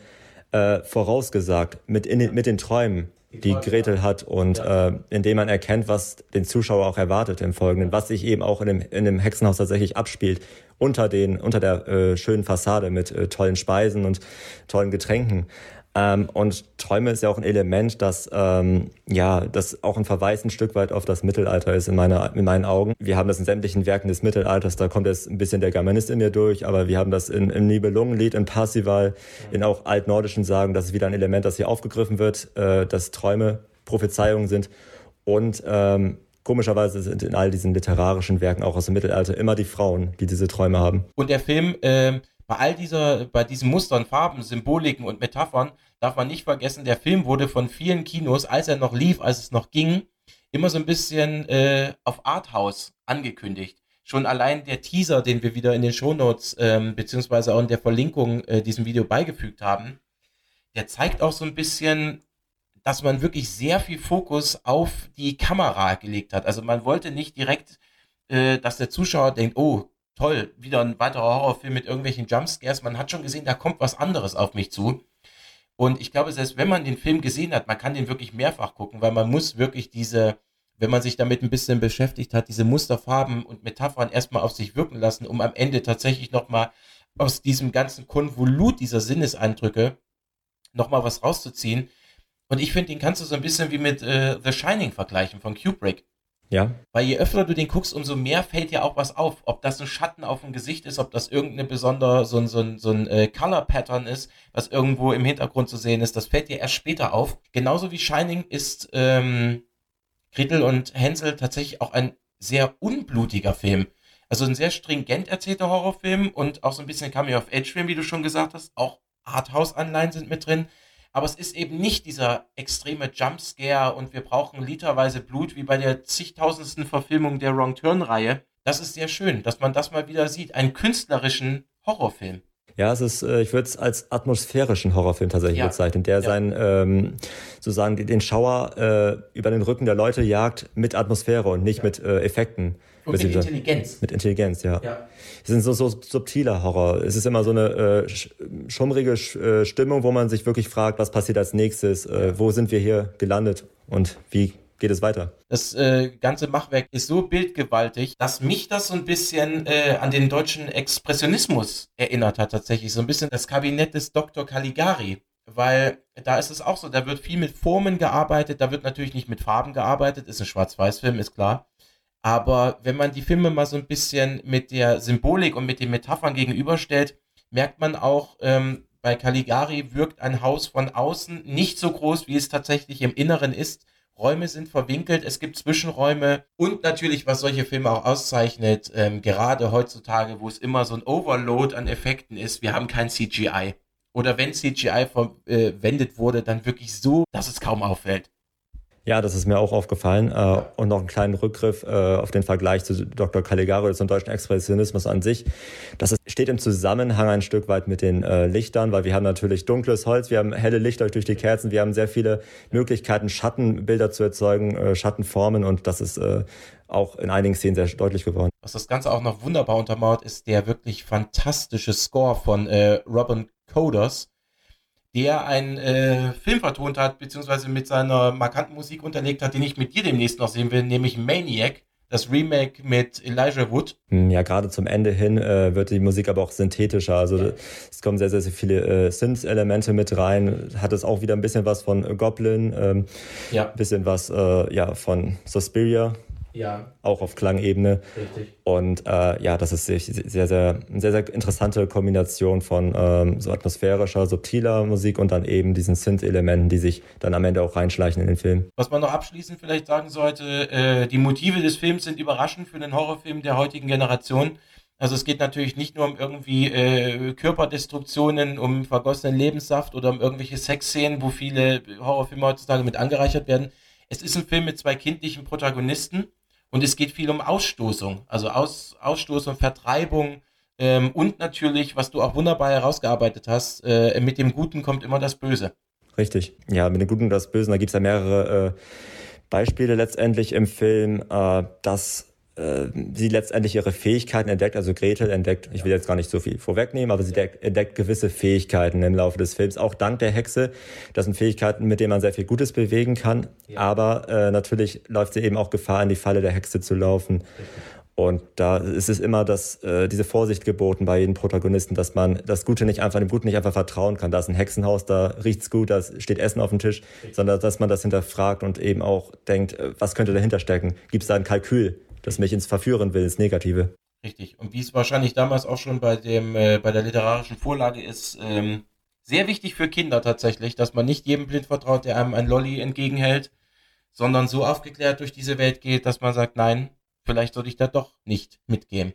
äh, vorausgesagt mit, in, mit den Träumen die Gretel hat und ja. äh, indem man erkennt, was den Zuschauer auch erwartet im Folgenden, was sich eben auch in dem, in dem Hexenhaus tatsächlich abspielt, unter den, unter der äh, schönen Fassade mit äh, tollen Speisen und tollen Getränken. Ähm, und Träume ist ja auch ein Element, das ähm, ja, das auch ein Verweis ein Stück weit auf das Mittelalter ist in, meiner, in meinen Augen. Wir haben das in sämtlichen Werken des Mittelalters, da kommt jetzt ein bisschen der Germanist in mir durch, aber wir haben das in, im Nibelungenlied, in Parsival, in auch altnordischen Sagen, das ist wieder ein Element, das hier aufgegriffen wird, äh, dass Träume Prophezeiungen sind und ähm, komischerweise sind in all diesen literarischen Werken auch aus dem Mittelalter immer die Frauen, die diese Träume haben. Und der Film äh, bei all dieser, bei diesen Mustern, Farben, Symboliken und Metaphern darf man nicht vergessen, der Film wurde von vielen Kinos, als er noch lief, als es noch ging, immer so ein bisschen äh, auf Arthouse angekündigt. Schon allein der Teaser, den wir wieder in den Shownotes ähm, beziehungsweise auch in der Verlinkung äh, diesem Video beigefügt haben, der zeigt auch so ein bisschen, dass man wirklich sehr viel Fokus auf die Kamera gelegt hat. Also man wollte nicht direkt, äh, dass der Zuschauer denkt, oh, toll, wieder ein weiterer Horrorfilm mit irgendwelchen Jumpscares. Man hat schon gesehen, da kommt was anderes auf mich zu. Und ich glaube, selbst wenn man den Film gesehen hat, man kann den wirklich mehrfach gucken, weil man muss wirklich diese, wenn man sich damit ein bisschen beschäftigt hat, diese Musterfarben und Metaphern erstmal auf sich wirken lassen, um am Ende tatsächlich nochmal aus diesem ganzen Konvolut dieser Sinneseindrücke nochmal was rauszuziehen. Und ich finde, den kannst du so ein bisschen wie mit äh, The Shining vergleichen von Kubrick. Ja. Weil je öfter du den guckst, umso mehr fällt dir auch was auf. Ob das ein Schatten auf dem Gesicht ist, ob das irgendeine besondere, so ein, so ein, so ein äh, Color-Pattern ist, was irgendwo im Hintergrund zu sehen ist, das fällt dir erst später auf. Genauso wie Shining ist ähm, Gretel und Hänsel tatsächlich auch ein sehr unblutiger Film. Also ein sehr stringent erzählter Horrorfilm und auch so ein bisschen Coming-of-Age-Film, wie du schon gesagt hast. Auch Arthouse-Anleihen sind mit drin aber es ist eben nicht dieser extreme Jumpscare und wir brauchen literweise Blut wie bei der zigtausendsten Verfilmung der Wrong Turn-Reihe. Das ist sehr schön, dass man das mal wieder sieht. Einen künstlerischen Horrorfilm. Ja, es ist, äh, ich würde es als atmosphärischen Horrorfilm tatsächlich ja. bezeichnen, der ja. seinen, ähm, sozusagen den Schauer äh, über den Rücken der Leute jagt mit Atmosphäre und nicht ja. mit äh, Effekten. Und mit Intelligenz. Mit Intelligenz, ja. ja. Es ist so, so subtiler Horror. Es ist immer so eine äh, schummrige äh, Stimmung, wo man sich wirklich fragt, was passiert als nächstes, äh, wo sind wir hier gelandet und wie geht es weiter. Das äh, ganze Machwerk ist so bildgewaltig, dass mich das so ein bisschen äh, an den deutschen Expressionismus erinnert hat tatsächlich. So ein bisschen das Kabinett des Dr. Caligari. Weil da ist es auch so, da wird viel mit Formen gearbeitet, da wird natürlich nicht mit Farben gearbeitet, ist ein Schwarz-Weiß-Film, ist klar. Aber wenn man die Filme mal so ein bisschen mit der Symbolik und mit den Metaphern gegenüberstellt, merkt man auch, ähm, bei Caligari wirkt ein Haus von außen nicht so groß, wie es tatsächlich im Inneren ist. Räume sind verwinkelt, es gibt Zwischenräume und natürlich, was solche Filme auch auszeichnet, ähm, gerade heutzutage, wo es immer so ein Overload an Effekten ist, wir haben kein CGI. Oder wenn CGI verwendet wurde, dann wirklich so, dass es kaum auffällt. Ja, das ist mir auch aufgefallen. Äh, und noch einen kleinen Rückgriff äh, auf den Vergleich zu Dr. Caligari zum deutschen Expressionismus an sich. Das steht im Zusammenhang ein Stück weit mit den äh, Lichtern, weil wir haben natürlich dunkles Holz, wir haben helle Lichter durch die Kerzen, wir haben sehr viele Möglichkeiten, Schattenbilder zu erzeugen, Schattenformen und das ist auch in einigen Szenen sehr deutlich geworden. Was das Ganze auch noch wunderbar untermauert, ist der wirklich fantastische Score von äh, Robin Coders der einen äh, Film vertont hat, beziehungsweise mit seiner markanten Musik unterlegt hat, den ich mit dir demnächst noch sehen will, nämlich Maniac. Das Remake mit Elijah Wood. Hm, ja, gerade zum Ende hin äh, wird die Musik aber auch synthetischer. Also ja. es kommen sehr, sehr, sehr viele äh, Synth-Elemente mit rein. Hat es auch wieder ein bisschen was von Goblin, ähm, ja. ein bisschen was äh, ja, von Suspiria. Ja. Auch auf Klangebene. Richtig. Und äh, ja, das ist sehr, sehr, eine sehr, sehr interessante Kombination von ähm, so atmosphärischer, subtiler Musik und dann eben diesen Synth-Elementen, die sich dann am Ende auch reinschleichen in den Film. Was man noch abschließend vielleicht sagen sollte, äh, die Motive des Films sind überraschend für den Horrorfilm der heutigen Generation. Also es geht natürlich nicht nur um irgendwie äh, Körperdestruktionen, um vergossenen Lebenssaft oder um irgendwelche Sexszenen, wo viele Horrorfilme heutzutage mit angereichert werden. Es ist ein Film mit zwei kindlichen Protagonisten und es geht viel um Ausstoßung, also Aus, Ausstoßung, Vertreibung ähm, und natürlich, was du auch wunderbar herausgearbeitet hast, äh, mit dem Guten kommt immer das Böse. Richtig, ja, mit dem Guten und das Böse, da gibt es ja mehrere äh, Beispiele letztendlich im Film, äh, dass äh, sie letztendlich ihre Fähigkeiten entdeckt. Also Gretel entdeckt, ich will jetzt gar nicht so viel vorwegnehmen, aber sie entdeckt, entdeckt gewisse Fähigkeiten im Laufe des Films, auch dank der Hexe. Das sind Fähigkeiten, mit denen man sehr viel Gutes bewegen kann. Ja. Aber äh, natürlich läuft sie eben auch Gefahr, in die Falle der Hexe zu laufen. Und da ist es immer das, äh, diese Vorsicht geboten bei jedem Protagonisten, dass man das Gute nicht einfach, dem Guten nicht einfach vertrauen kann. Da ist ein Hexenhaus, da riecht's gut, da steht Essen auf dem Tisch, sondern dass man das hinterfragt und eben auch denkt, äh, was könnte dahinter stecken? Gibt es da ein Kalkül? Das mich ins Verführen will, ins Negative. Richtig. Und wie es wahrscheinlich damals auch schon bei dem, äh, bei der literarischen Vorlage ist, ähm, sehr wichtig für Kinder tatsächlich, dass man nicht jedem blind vertraut, der einem ein Lolli entgegenhält, sondern so aufgeklärt durch diese Welt geht, dass man sagt, nein, vielleicht sollte ich da doch nicht mitgehen.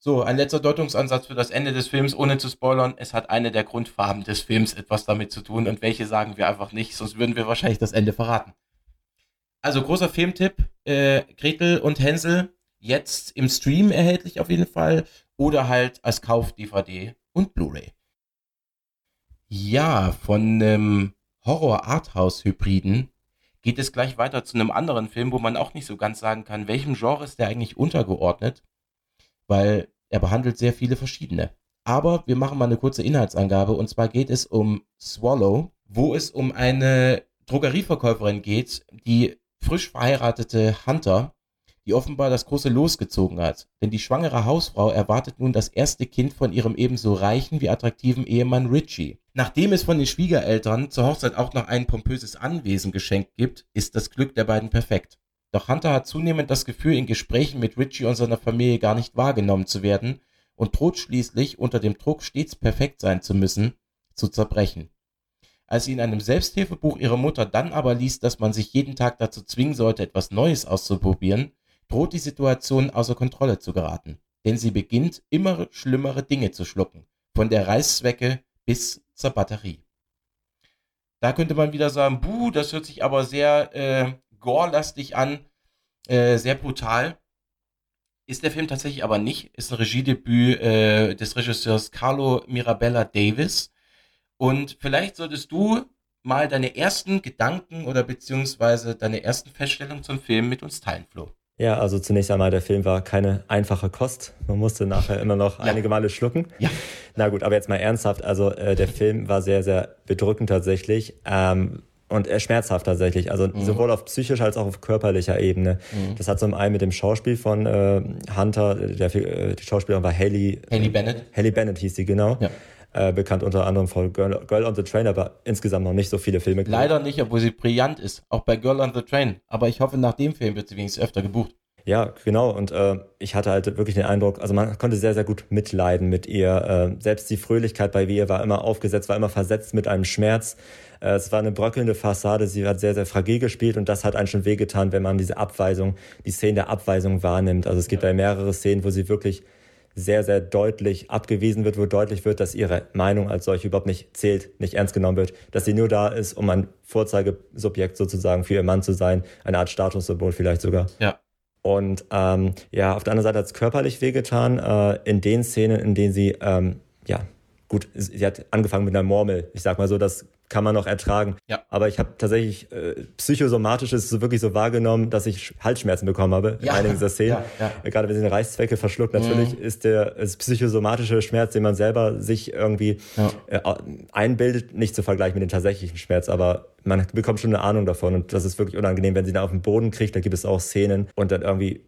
So, ein letzter Deutungsansatz für das Ende des Films, ohne zu spoilern. Es hat eine der Grundfarben des Films etwas damit zu tun und welche sagen wir einfach nicht, sonst würden wir wahrscheinlich das Ende verraten. Also großer Filmtipp, äh, Gretel und Hänsel jetzt im Stream erhältlich auf jeden Fall oder halt als Kauf-DVD und Blu-ray. Ja, von einem Horror-Arthouse-Hybriden geht es gleich weiter zu einem anderen Film, wo man auch nicht so ganz sagen kann, welchem Genre ist der eigentlich untergeordnet, weil er behandelt sehr viele verschiedene. Aber wir machen mal eine kurze Inhaltsangabe und zwar geht es um Swallow, wo es um eine Drogerieverkäuferin geht, die frisch verheiratete Hunter, die offenbar das große Los gezogen hat. Denn die schwangere Hausfrau erwartet nun das erste Kind von ihrem ebenso reichen wie attraktiven Ehemann Richie. Nachdem es von den Schwiegereltern zur Hochzeit auch noch ein pompöses Anwesen geschenkt gibt, ist das Glück der beiden perfekt. Doch Hunter hat zunehmend das Gefühl, in Gesprächen mit Richie und seiner Familie gar nicht wahrgenommen zu werden und droht schließlich unter dem Druck, stets perfekt sein zu müssen, zu zerbrechen. Als sie in einem Selbsthilfebuch ihrer Mutter dann aber liest, dass man sich jeden Tag dazu zwingen sollte, etwas Neues auszuprobieren, droht die Situation außer Kontrolle zu geraten. Denn sie beginnt, immer schlimmere Dinge zu schlucken. Von der Reißzwecke bis zur Batterie. Da könnte man wieder sagen, buh, das hört sich aber sehr äh, gore-lastig an, äh, sehr brutal. Ist der Film tatsächlich aber nicht. Ist ein Regiedebüt äh, des Regisseurs Carlo Mirabella Davis und vielleicht solltest du mal deine ersten Gedanken oder beziehungsweise deine ersten Feststellungen zum Film mit uns teilen, Flo. Ja, also zunächst einmal, der Film war keine einfache Kost. Man musste nachher immer noch ja. einige Male schlucken. Ja. Na gut, aber jetzt mal ernsthaft. Also äh, der Film war sehr, sehr bedrückend tatsächlich. Ähm, und äh, schmerzhaft tatsächlich, also mhm. sowohl auf psychischer als auch auf körperlicher Ebene. Mhm. Das hat zum einen mit dem Schauspiel von äh, Hunter, der, äh, die Schauspielerin war Haley. Haley Bennett. Haley Bennett hieß sie, genau. Ja äh, bekannt unter anderem von Girl, Girl, on the Train, aber insgesamt noch nicht so viele Filme. Leider nicht, obwohl sie brillant ist, auch bei Girl on the Train. Aber ich hoffe, nach dem Film wird sie wenigstens öfter gebucht. Ja, genau. Und äh, ich hatte halt wirklich den Eindruck, also man konnte sehr, sehr gut mitleiden mit ihr. Äh, selbst die Fröhlichkeit bei ihr war immer aufgesetzt, war immer versetzt mit einem Schmerz. Äh, es war eine bröckelnde Fassade. Sie hat sehr, sehr fragil gespielt und das hat einen schon wehgetan, wenn man diese Abweisung, die Szene der Abweisung wahrnimmt. Also es gibt ja. da mehrere Szenen, wo sie wirklich sehr, sehr deutlich abgewiesen wird, wo deutlich wird, dass ihre Meinung als solche überhaupt nicht zählt, nicht ernst genommen wird, dass sie nur da ist, um ein Vorzeigesubjekt sozusagen für ihr Mann zu sein, eine Art Statussymbol vielleicht sogar. Ja. Und ähm, ja, auf der anderen Seite hat es körperlich wehgetan, äh, in den Szenen, in denen sie, ähm, ja, gut, sie hat angefangen mit einer Murmel. Ich sag mal so, das kann man noch ertragen. Ja. Aber ich habe tatsächlich äh, psychosomatisches so wirklich so wahrgenommen, dass ich Halsschmerzen bekommen habe ja. in einigen dieser Szenen. Ja, ja. Gerade wenn sie eine Reißzwecke verschluckt. Natürlich mhm. ist der ist psychosomatische Schmerz, den man selber sich irgendwie äh, einbildet, nicht zu vergleichen mit dem tatsächlichen Schmerz. Aber man bekommt schon eine Ahnung davon und das ist wirklich unangenehm, wenn sie dann auf den Boden kriegt. Da gibt es auch Szenen und dann irgendwie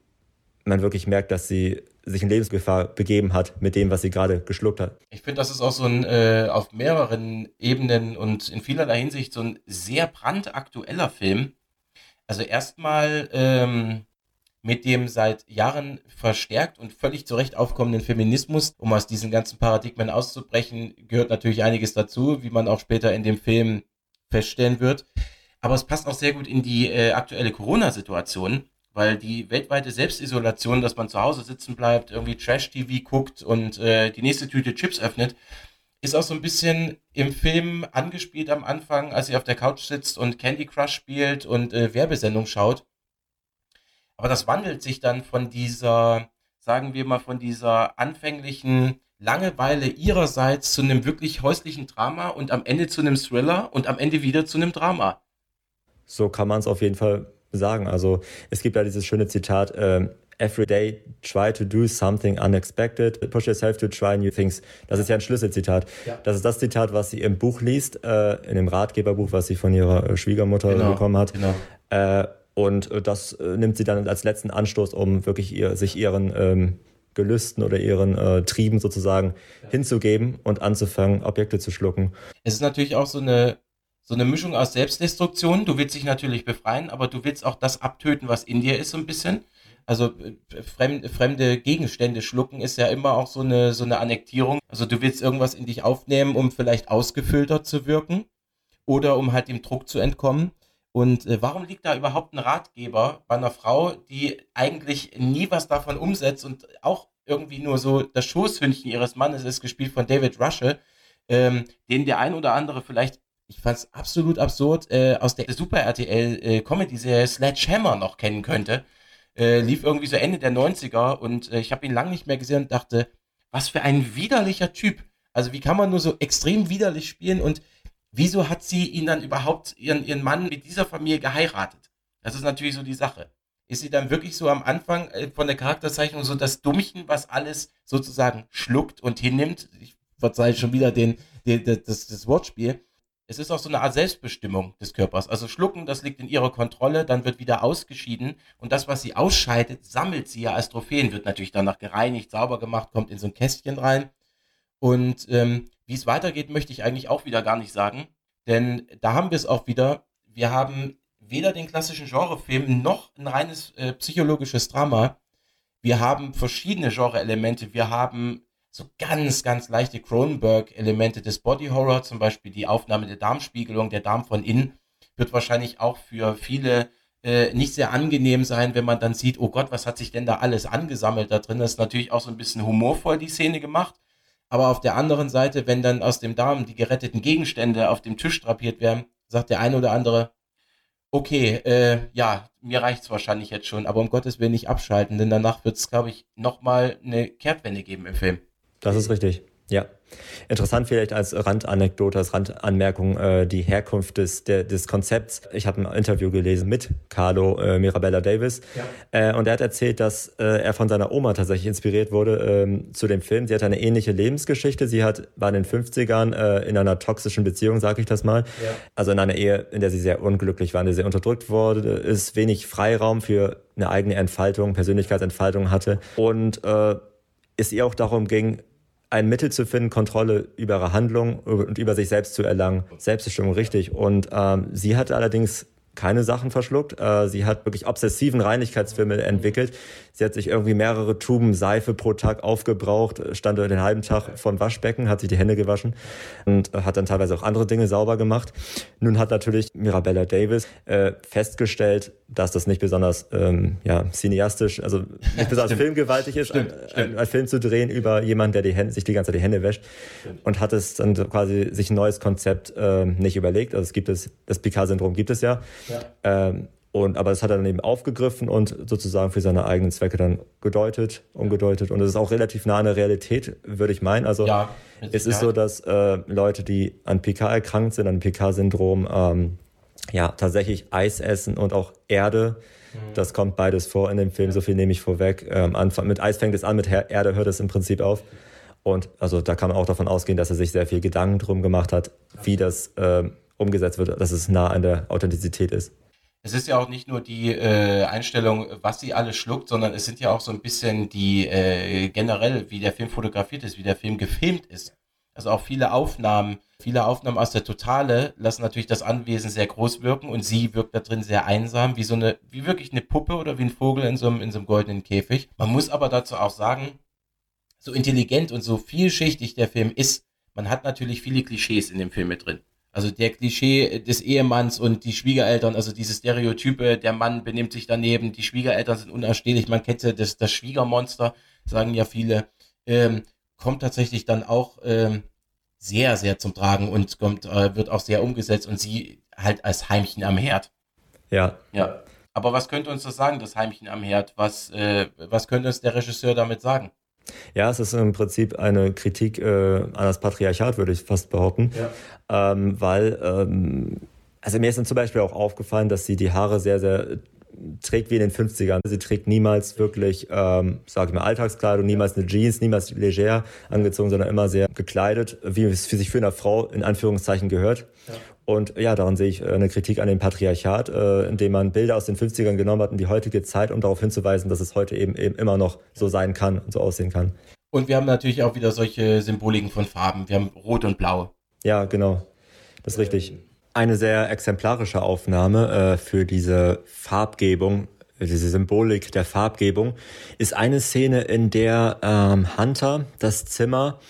man wirklich merkt, dass sie sich in Lebensgefahr begeben hat mit dem, was sie gerade geschluckt hat. Ich finde, das ist auch so ein äh, auf mehreren Ebenen und in vielerlei Hinsicht so ein sehr brandaktueller Film. Also erstmal ähm, mit dem seit Jahren verstärkt und völlig zurecht aufkommenden Feminismus, um aus diesen ganzen Paradigmen auszubrechen, gehört natürlich einiges dazu, wie man auch später in dem Film feststellen wird. Aber es passt auch sehr gut in die äh, aktuelle Corona-Situation weil die weltweite Selbstisolation, dass man zu Hause sitzen bleibt, irgendwie Trash-TV guckt und äh, die nächste Tüte Chips öffnet, ist auch so ein bisschen im Film angespielt am Anfang, als sie auf der Couch sitzt und Candy Crush spielt und äh, Werbesendung schaut. Aber das wandelt sich dann von dieser, sagen wir mal, von dieser anfänglichen Langeweile ihrerseits zu einem wirklich häuslichen Drama und am Ende zu einem Thriller und am Ende wieder zu einem Drama. So kann man es auf jeden Fall sagen. Also es gibt ja dieses schöne Zitat, äh, every day try to do something unexpected, push yourself to try new things. Das ist ja ein Schlüsselzitat. Ja. Das ist das Zitat, was sie im Buch liest, äh, in dem Ratgeberbuch, was sie von ihrer Schwiegermutter genau. bekommen hat. Genau. Äh, und äh, das äh, nimmt sie dann als letzten Anstoß, um wirklich ihr, sich ihren ähm, Gelüsten oder ihren äh, Trieben sozusagen ja. hinzugeben und anzufangen, Objekte zu schlucken. Es ist natürlich auch so eine, so eine Mischung aus Selbstdestruktion. Du willst dich natürlich befreien, aber du willst auch das abtöten, was in dir ist, so ein bisschen. Also äh, fremde, fremde Gegenstände schlucken ist ja immer auch so eine, so eine Annektierung. Also du willst irgendwas in dich aufnehmen, um vielleicht ausgefüllter zu wirken oder um halt dem Druck zu entkommen. Und äh, warum liegt da überhaupt ein Ratgeber bei einer Frau, die eigentlich nie was davon umsetzt und auch irgendwie nur so das Schoßhündchen ihres Mannes ist, gespielt von David Russell, ähm, den der ein oder andere vielleicht, ich fand es absolut absurd, äh, aus der Super RTL äh, Comedy-Serie Sledgehammer noch kennen könnte. Äh, lief irgendwie so Ende der 90er und äh, ich habe ihn lange nicht mehr gesehen und dachte, was für ein widerlicher Typ. Also wie kann man nur so extrem widerlich spielen und wieso hat sie ihn dann überhaupt, ihren, ihren Mann mit dieser Familie geheiratet? Das ist natürlich so die Sache. Ist sie dann wirklich so am Anfang äh, von der Charakterzeichnung so das Dummchen, was alles sozusagen schluckt und hinnimmt? Ich verzeihe schon wieder den, den, das, das Wortspiel. Es ist auch so eine Art Selbstbestimmung des Körpers. Also schlucken, das liegt in ihrer Kontrolle, dann wird wieder ausgeschieden und das, was sie ausscheidet, sammelt sie ja als Trophäen, wird natürlich danach gereinigt, sauber gemacht, kommt in so ein Kästchen rein. Und ähm, wie es weitergeht, möchte ich eigentlich auch wieder gar nicht sagen. Denn da haben wir es auch wieder. Wir haben weder den klassischen Genrefilm noch ein reines äh, psychologisches Drama. Wir haben verschiedene Genre-Elemente. Wir haben so ganz, ganz leichte Cronenberg-Elemente des Body Horror, zum Beispiel die Aufnahme der Darmspiegelung, der Darm von innen, wird wahrscheinlich auch für viele äh, nicht sehr angenehm sein, wenn man dann sieht, oh Gott, was hat sich denn da alles angesammelt da drin? Das ist natürlich auch so ein bisschen humorvoll, die Szene gemacht. Aber auf der anderen Seite, wenn dann aus dem Darm die geretteten Gegenstände auf dem Tisch drapiert werden, sagt der eine oder andere, okay, äh, ja, mir reicht's wahrscheinlich jetzt schon, aber um Gottes Willen nicht abschalten, denn danach wird's, glaube ich, nochmal eine Kehrtwende geben im Film. Das ist richtig, ja. Interessant vielleicht als Randanekdote, als Randanmerkung äh, die Herkunft des, der, des Konzepts. Ich habe ein Interview gelesen mit Carlo äh, Mirabella Davis ja. äh, und er hat erzählt, dass äh, er von seiner Oma tatsächlich inspiriert wurde ähm, zu dem Film. Sie hat eine ähnliche Lebensgeschichte. Sie hat, war in den 50ern äh, in einer toxischen Beziehung, sage ich das mal. Ja. Also in einer Ehe, in der sie sehr unglücklich war, in der sie unterdrückt wurde, ist wenig Freiraum für eine eigene Entfaltung, Persönlichkeitsentfaltung hatte und äh, es ihr auch darum ging, ein Mittel zu finden, Kontrolle über ihre Handlung und über sich selbst zu erlangen. Selbstbestimmung, richtig. Und ähm, sie hat allerdings keine Sachen verschluckt. Äh, sie hat wirklich obsessiven Reinigkeitsfilme entwickelt. Sie hat sich irgendwie mehrere Tuben Seife pro Tag aufgebraucht, stand den halben Tag vom Waschbecken, hat sich die Hände gewaschen und hat dann teilweise auch andere Dinge sauber gemacht. Nun hat natürlich Mirabella Davis äh, festgestellt, dass das nicht besonders ähm, ja, cineastisch, also nicht besonders filmgewaltig ist, stimmt, ein, stimmt. Ein, Film zu drehen über jemanden, der die Hände, sich die ganze Zeit die Hände wäscht stimmt. und hat es dann quasi sich ein neues Konzept äh, nicht überlegt. Also es gibt es, das Picard-Syndrom gibt es ja. ja. Ähm, und, aber das hat er dann eben aufgegriffen und sozusagen für seine eigenen Zwecke dann gedeutet, umgedeutet. Und es ist auch relativ nah an der Realität, würde ich meinen. Also ja, es ist so, dass äh, Leute, die an PK erkrankt sind, an PK-Syndrom, ähm, ja, tatsächlich Eis essen und auch Erde. Mhm. Das kommt beides vor in dem Film, so viel nehme ich vorweg. Ähm, Anfang, mit Eis fängt es an, mit Erde hört es im Prinzip auf. Und also da kann man auch davon ausgehen, dass er sich sehr viel Gedanken drum gemacht hat, wie das äh, umgesetzt wird, dass es nah an der Authentizität ist es ist ja auch nicht nur die äh, Einstellung, was sie alles schluckt, sondern es sind ja auch so ein bisschen die äh, generell, wie der Film fotografiert ist, wie der Film gefilmt ist. Also auch viele Aufnahmen, viele Aufnahmen aus der Totale lassen natürlich das Anwesen sehr groß wirken und sie wirkt da drin sehr einsam, wie so eine, wie wirklich eine Puppe oder wie ein Vogel in so einem, in so einem goldenen Käfig. Man muss aber dazu auch sagen, so intelligent und so vielschichtig der Film ist, man hat natürlich viele Klischees in dem Film mit drin. Also der Klischee des Ehemanns und die Schwiegereltern, also diese Stereotype, der Mann benimmt sich daneben, die Schwiegereltern sind unerstehlich, man kennt ja das, das Schwiegermonster, sagen ja viele, ähm, kommt tatsächlich dann auch ähm, sehr, sehr zum Tragen und kommt, äh, wird auch sehr umgesetzt und sie halt als Heimchen am Herd. Ja. Ja. Aber was könnte uns das sagen, das Heimchen am Herd? Was, äh, was könnte uns der Regisseur damit sagen? Ja, es ist im Prinzip eine Kritik äh, an das Patriarchat, würde ich fast behaupten. Ja. Ähm, weil, ähm, also mir ist dann zum Beispiel auch aufgefallen, dass sie die Haare sehr, sehr trägt wie in den 50ern. Sie trägt niemals wirklich, ähm, sage ich mal, Alltagskleidung, niemals eine Jeans, niemals leger angezogen, sondern immer sehr gekleidet, wie es für sich für eine Frau in Anführungszeichen gehört. Ja. Und ja, daran sehe ich äh, eine Kritik an dem Patriarchat, äh, indem man Bilder aus den 50ern genommen hat in die heutige Zeit, um darauf hinzuweisen, dass es heute eben, eben immer noch so sein kann und so aussehen kann. Und wir haben natürlich auch wieder solche Symboliken von Farben. Wir haben Rot und Blau. Ja, genau. Das ist richtig. Eine sehr exemplarische Aufnahme äh, für diese Farbgebung, diese Symbolik der Farbgebung, ist eine Szene, in der ähm, Hunter das Zimmer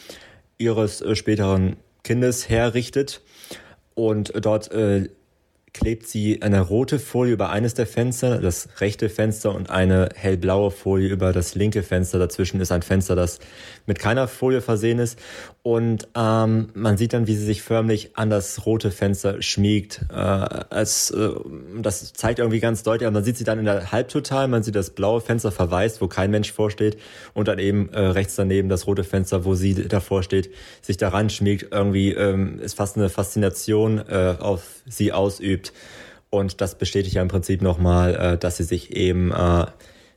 ihres äh, späteren Kindes herrichtet und dort äh, klebt sie eine rote Folie über eines der Fenster, das rechte Fenster, und eine hellblaue Folie über das linke Fenster. Dazwischen ist ein Fenster, das mit keiner Folie versehen ist. Und ähm, man sieht dann, wie sie sich förmlich an das rote Fenster schmiegt. Äh, als, äh, das zeigt irgendwie ganz deutlich, aber man sieht sie dann in der Halbtotal, man sieht das blaue Fenster verweist, wo kein Mensch vorsteht, und dann eben äh, rechts daneben das rote Fenster, wo sie davor steht, sich daran schmiegt. Irgendwie ähm, ist fast eine Faszination äh, auf sie ausübt. Und das bestätigt ja im Prinzip nochmal, äh, dass sie sich eben äh,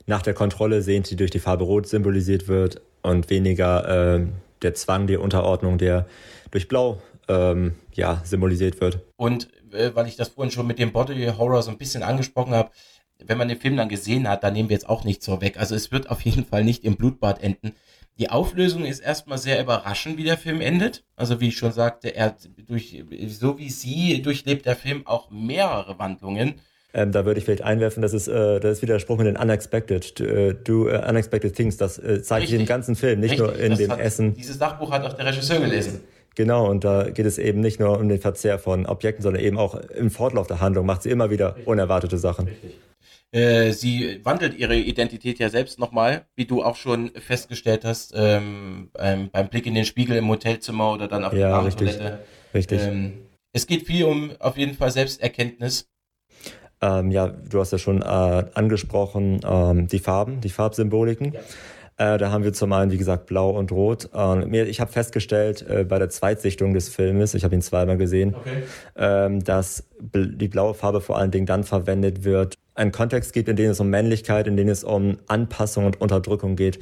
nach der Kontrolle sehnt, die durch die Farbe Rot symbolisiert wird und weniger äh, der Zwang, die Unterordnung, der durch Blau ähm, ja, symbolisiert wird. Und äh, weil ich das vorhin schon mit dem Body Horror so ein bisschen angesprochen habe, wenn man den Film dann gesehen hat, dann nehmen wir jetzt auch nichts vorweg. Also es wird auf jeden Fall nicht im Blutbad enden. Die Auflösung ist erstmal sehr überraschend, wie der Film endet. Also wie ich schon sagte, er durch, so wie sie durchlebt der Film auch mehrere Wandlungen. Ähm, da würde ich vielleicht einwerfen, das ist, äh, das ist wieder der Spruch mit den Unexpected. Äh, do uh, Unexpected Things, das äh, zeigt sich im ganzen Film, nicht Richtig. nur in das dem hat, Essen. Dieses Sachbuch hat auch der Regisseur gelesen. Genau, und da geht es eben nicht nur um den Verzehr von Objekten, sondern eben auch im Fortlauf der Handlung macht sie immer wieder Richtig. unerwartete Sachen. Richtig. Äh, sie wandelt ihre Identität ja selbst nochmal, wie du auch schon festgestellt hast, ähm, beim, beim, Blick in den Spiegel im Hotelzimmer oder dann auf die ja, richtig, richtig. Ähm, es geht viel um auf jeden Fall Selbsterkenntnis. Ähm, ja, du hast ja schon äh, angesprochen, ähm, die Farben, die Farbsymboliken. Ja. Äh, da haben wir zum einen, wie gesagt, Blau und Rot. Äh, ich habe festgestellt äh, bei der Zweitsichtung des Filmes, ich habe ihn zweimal gesehen, okay. ähm, dass die blaue Farbe vor allen Dingen dann verwendet wird, einen Kontext gibt, in dem es um Männlichkeit, in dem es um Anpassung und Unterdrückung geht.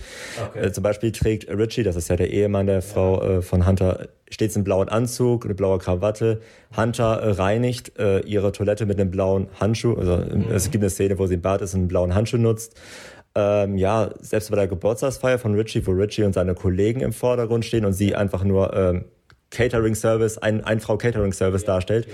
Okay. Äh, zum Beispiel trägt Richie, das ist ja der Ehemann der Frau ja. äh, von Hunter, stets einen blauen Anzug, eine blaue Krawatte. Hunter äh, reinigt äh, ihre Toilette mit einem blauen Handschuh. Also mhm. es gibt eine Szene, wo sie im Bad ist und einen blauen Handschuh nutzt. Ähm, ja, selbst bei der Geburtstagsfeier von Richie, wo Richie und seine Kollegen im Vordergrund stehen und sie einfach nur ähm, Catering Service, ein, ein Frau Catering Service ja, darstellt, ja.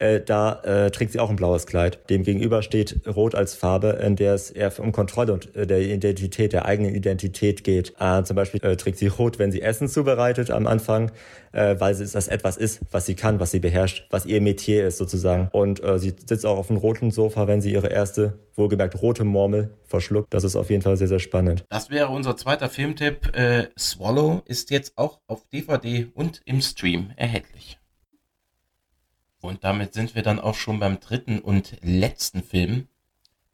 Äh, da äh, trägt sie auch ein blaues Kleid. Dem gegenüber steht Rot als Farbe, in der es eher um Kontrolle und äh, der Identität, der eigenen Identität geht. Äh, zum Beispiel äh, trägt sie Rot, wenn sie Essen zubereitet am Anfang, äh, weil es das etwas ist, was sie kann, was sie beherrscht, was ihr Metier ist sozusagen. Und äh, sie sitzt auch auf einem roten Sofa, wenn sie ihre erste, wohlgemerkt rote Murmel verschluckt. Das ist auf jeden Fall sehr, sehr spannend. Das wäre unser zweiter Filmtipp. Äh, Swallow ist jetzt auch auf DVD und im Stream erhältlich. Und damit sind wir dann auch schon beim dritten und letzten Film,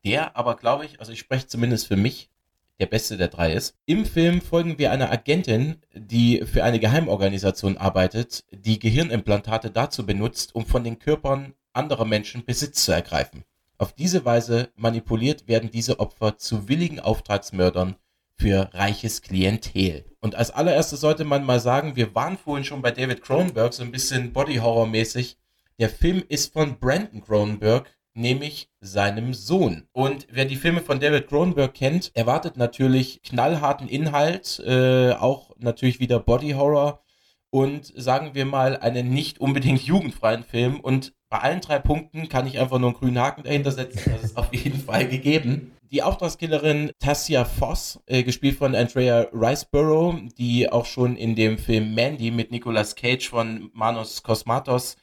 der aber, glaube ich, also ich spreche zumindest für mich, der beste der drei ist. Im Film folgen wir einer Agentin, die für eine Geheimorganisation arbeitet, die Gehirnimplantate dazu benutzt, um von den Körpern anderer Menschen Besitz zu ergreifen. Auf diese Weise manipuliert werden diese Opfer zu willigen Auftragsmördern für reiches Klientel. Und als allererstes sollte man mal sagen, wir waren vorhin schon bei David Cronenberg so ein bisschen Body Horror mäßig der Film ist von Brandon Cronenberg, nämlich seinem Sohn. Und wer die Filme von David Cronenberg kennt, erwartet natürlich knallharten Inhalt, äh, auch natürlich wieder Body Horror und sagen wir mal einen nicht unbedingt jugendfreien Film. Und bei allen drei Punkten kann ich einfach nur einen grünen Haken dahinter setzen. Das ist auf jeden Fall gegeben. Die Auftragskillerin Tassia Voss, äh, gespielt von Andrea Riceborough, die auch schon in dem Film Mandy mit Nicolas Cage von Manos Kosmatos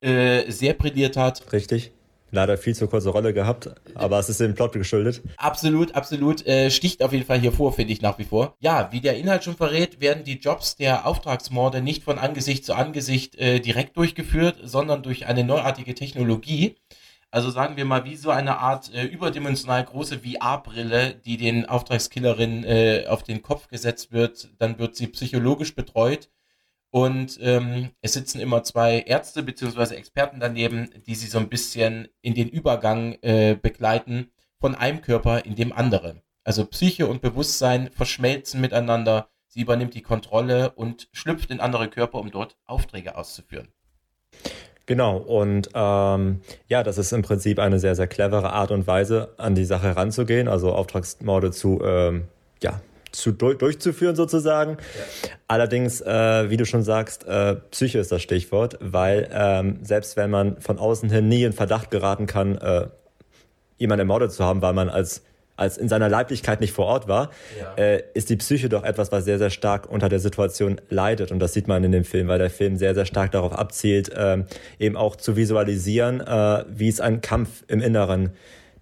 äh, sehr brilliert hat. Richtig. Leider viel zu kurze Rolle gehabt, aber es ist dem Plot geschuldet. Absolut, absolut. Äh, sticht auf jeden Fall hier vor, finde ich nach wie vor. Ja, wie der Inhalt schon verrät, werden die Jobs der Auftragsmorde nicht von Angesicht zu Angesicht äh, direkt durchgeführt, sondern durch eine neuartige Technologie. Also sagen wir mal, wie so eine Art äh, überdimensional große VR-Brille, die den Auftragskillerinnen äh, auf den Kopf gesetzt wird. Dann wird sie psychologisch betreut und ähm, es sitzen immer zwei Ärzte bzw. Experten daneben, die sie so ein bisschen in den Übergang äh, begleiten von einem Körper in dem anderen. Also Psyche und Bewusstsein verschmelzen miteinander. Sie übernimmt die Kontrolle und schlüpft in andere Körper, um dort Aufträge auszuführen. Genau, und ähm, ja, das ist im Prinzip eine sehr, sehr clevere Art und Weise, an die Sache heranzugehen, also Auftragsmorde zu, ähm, ja, zu, durchzuführen sozusagen. Ja. Allerdings, äh, wie du schon sagst, äh, Psyche ist das Stichwort, weil ähm, selbst wenn man von außen hin nie in Verdacht geraten kann, äh, jemanden ermordet zu haben, weil man als als in seiner Leiblichkeit nicht vor Ort war, ja. äh, ist die Psyche doch etwas, was sehr, sehr stark unter der Situation leidet. Und das sieht man in dem Film, weil der Film sehr, sehr stark darauf abzielt, äh, eben auch zu visualisieren, äh, wie es ein Kampf im Inneren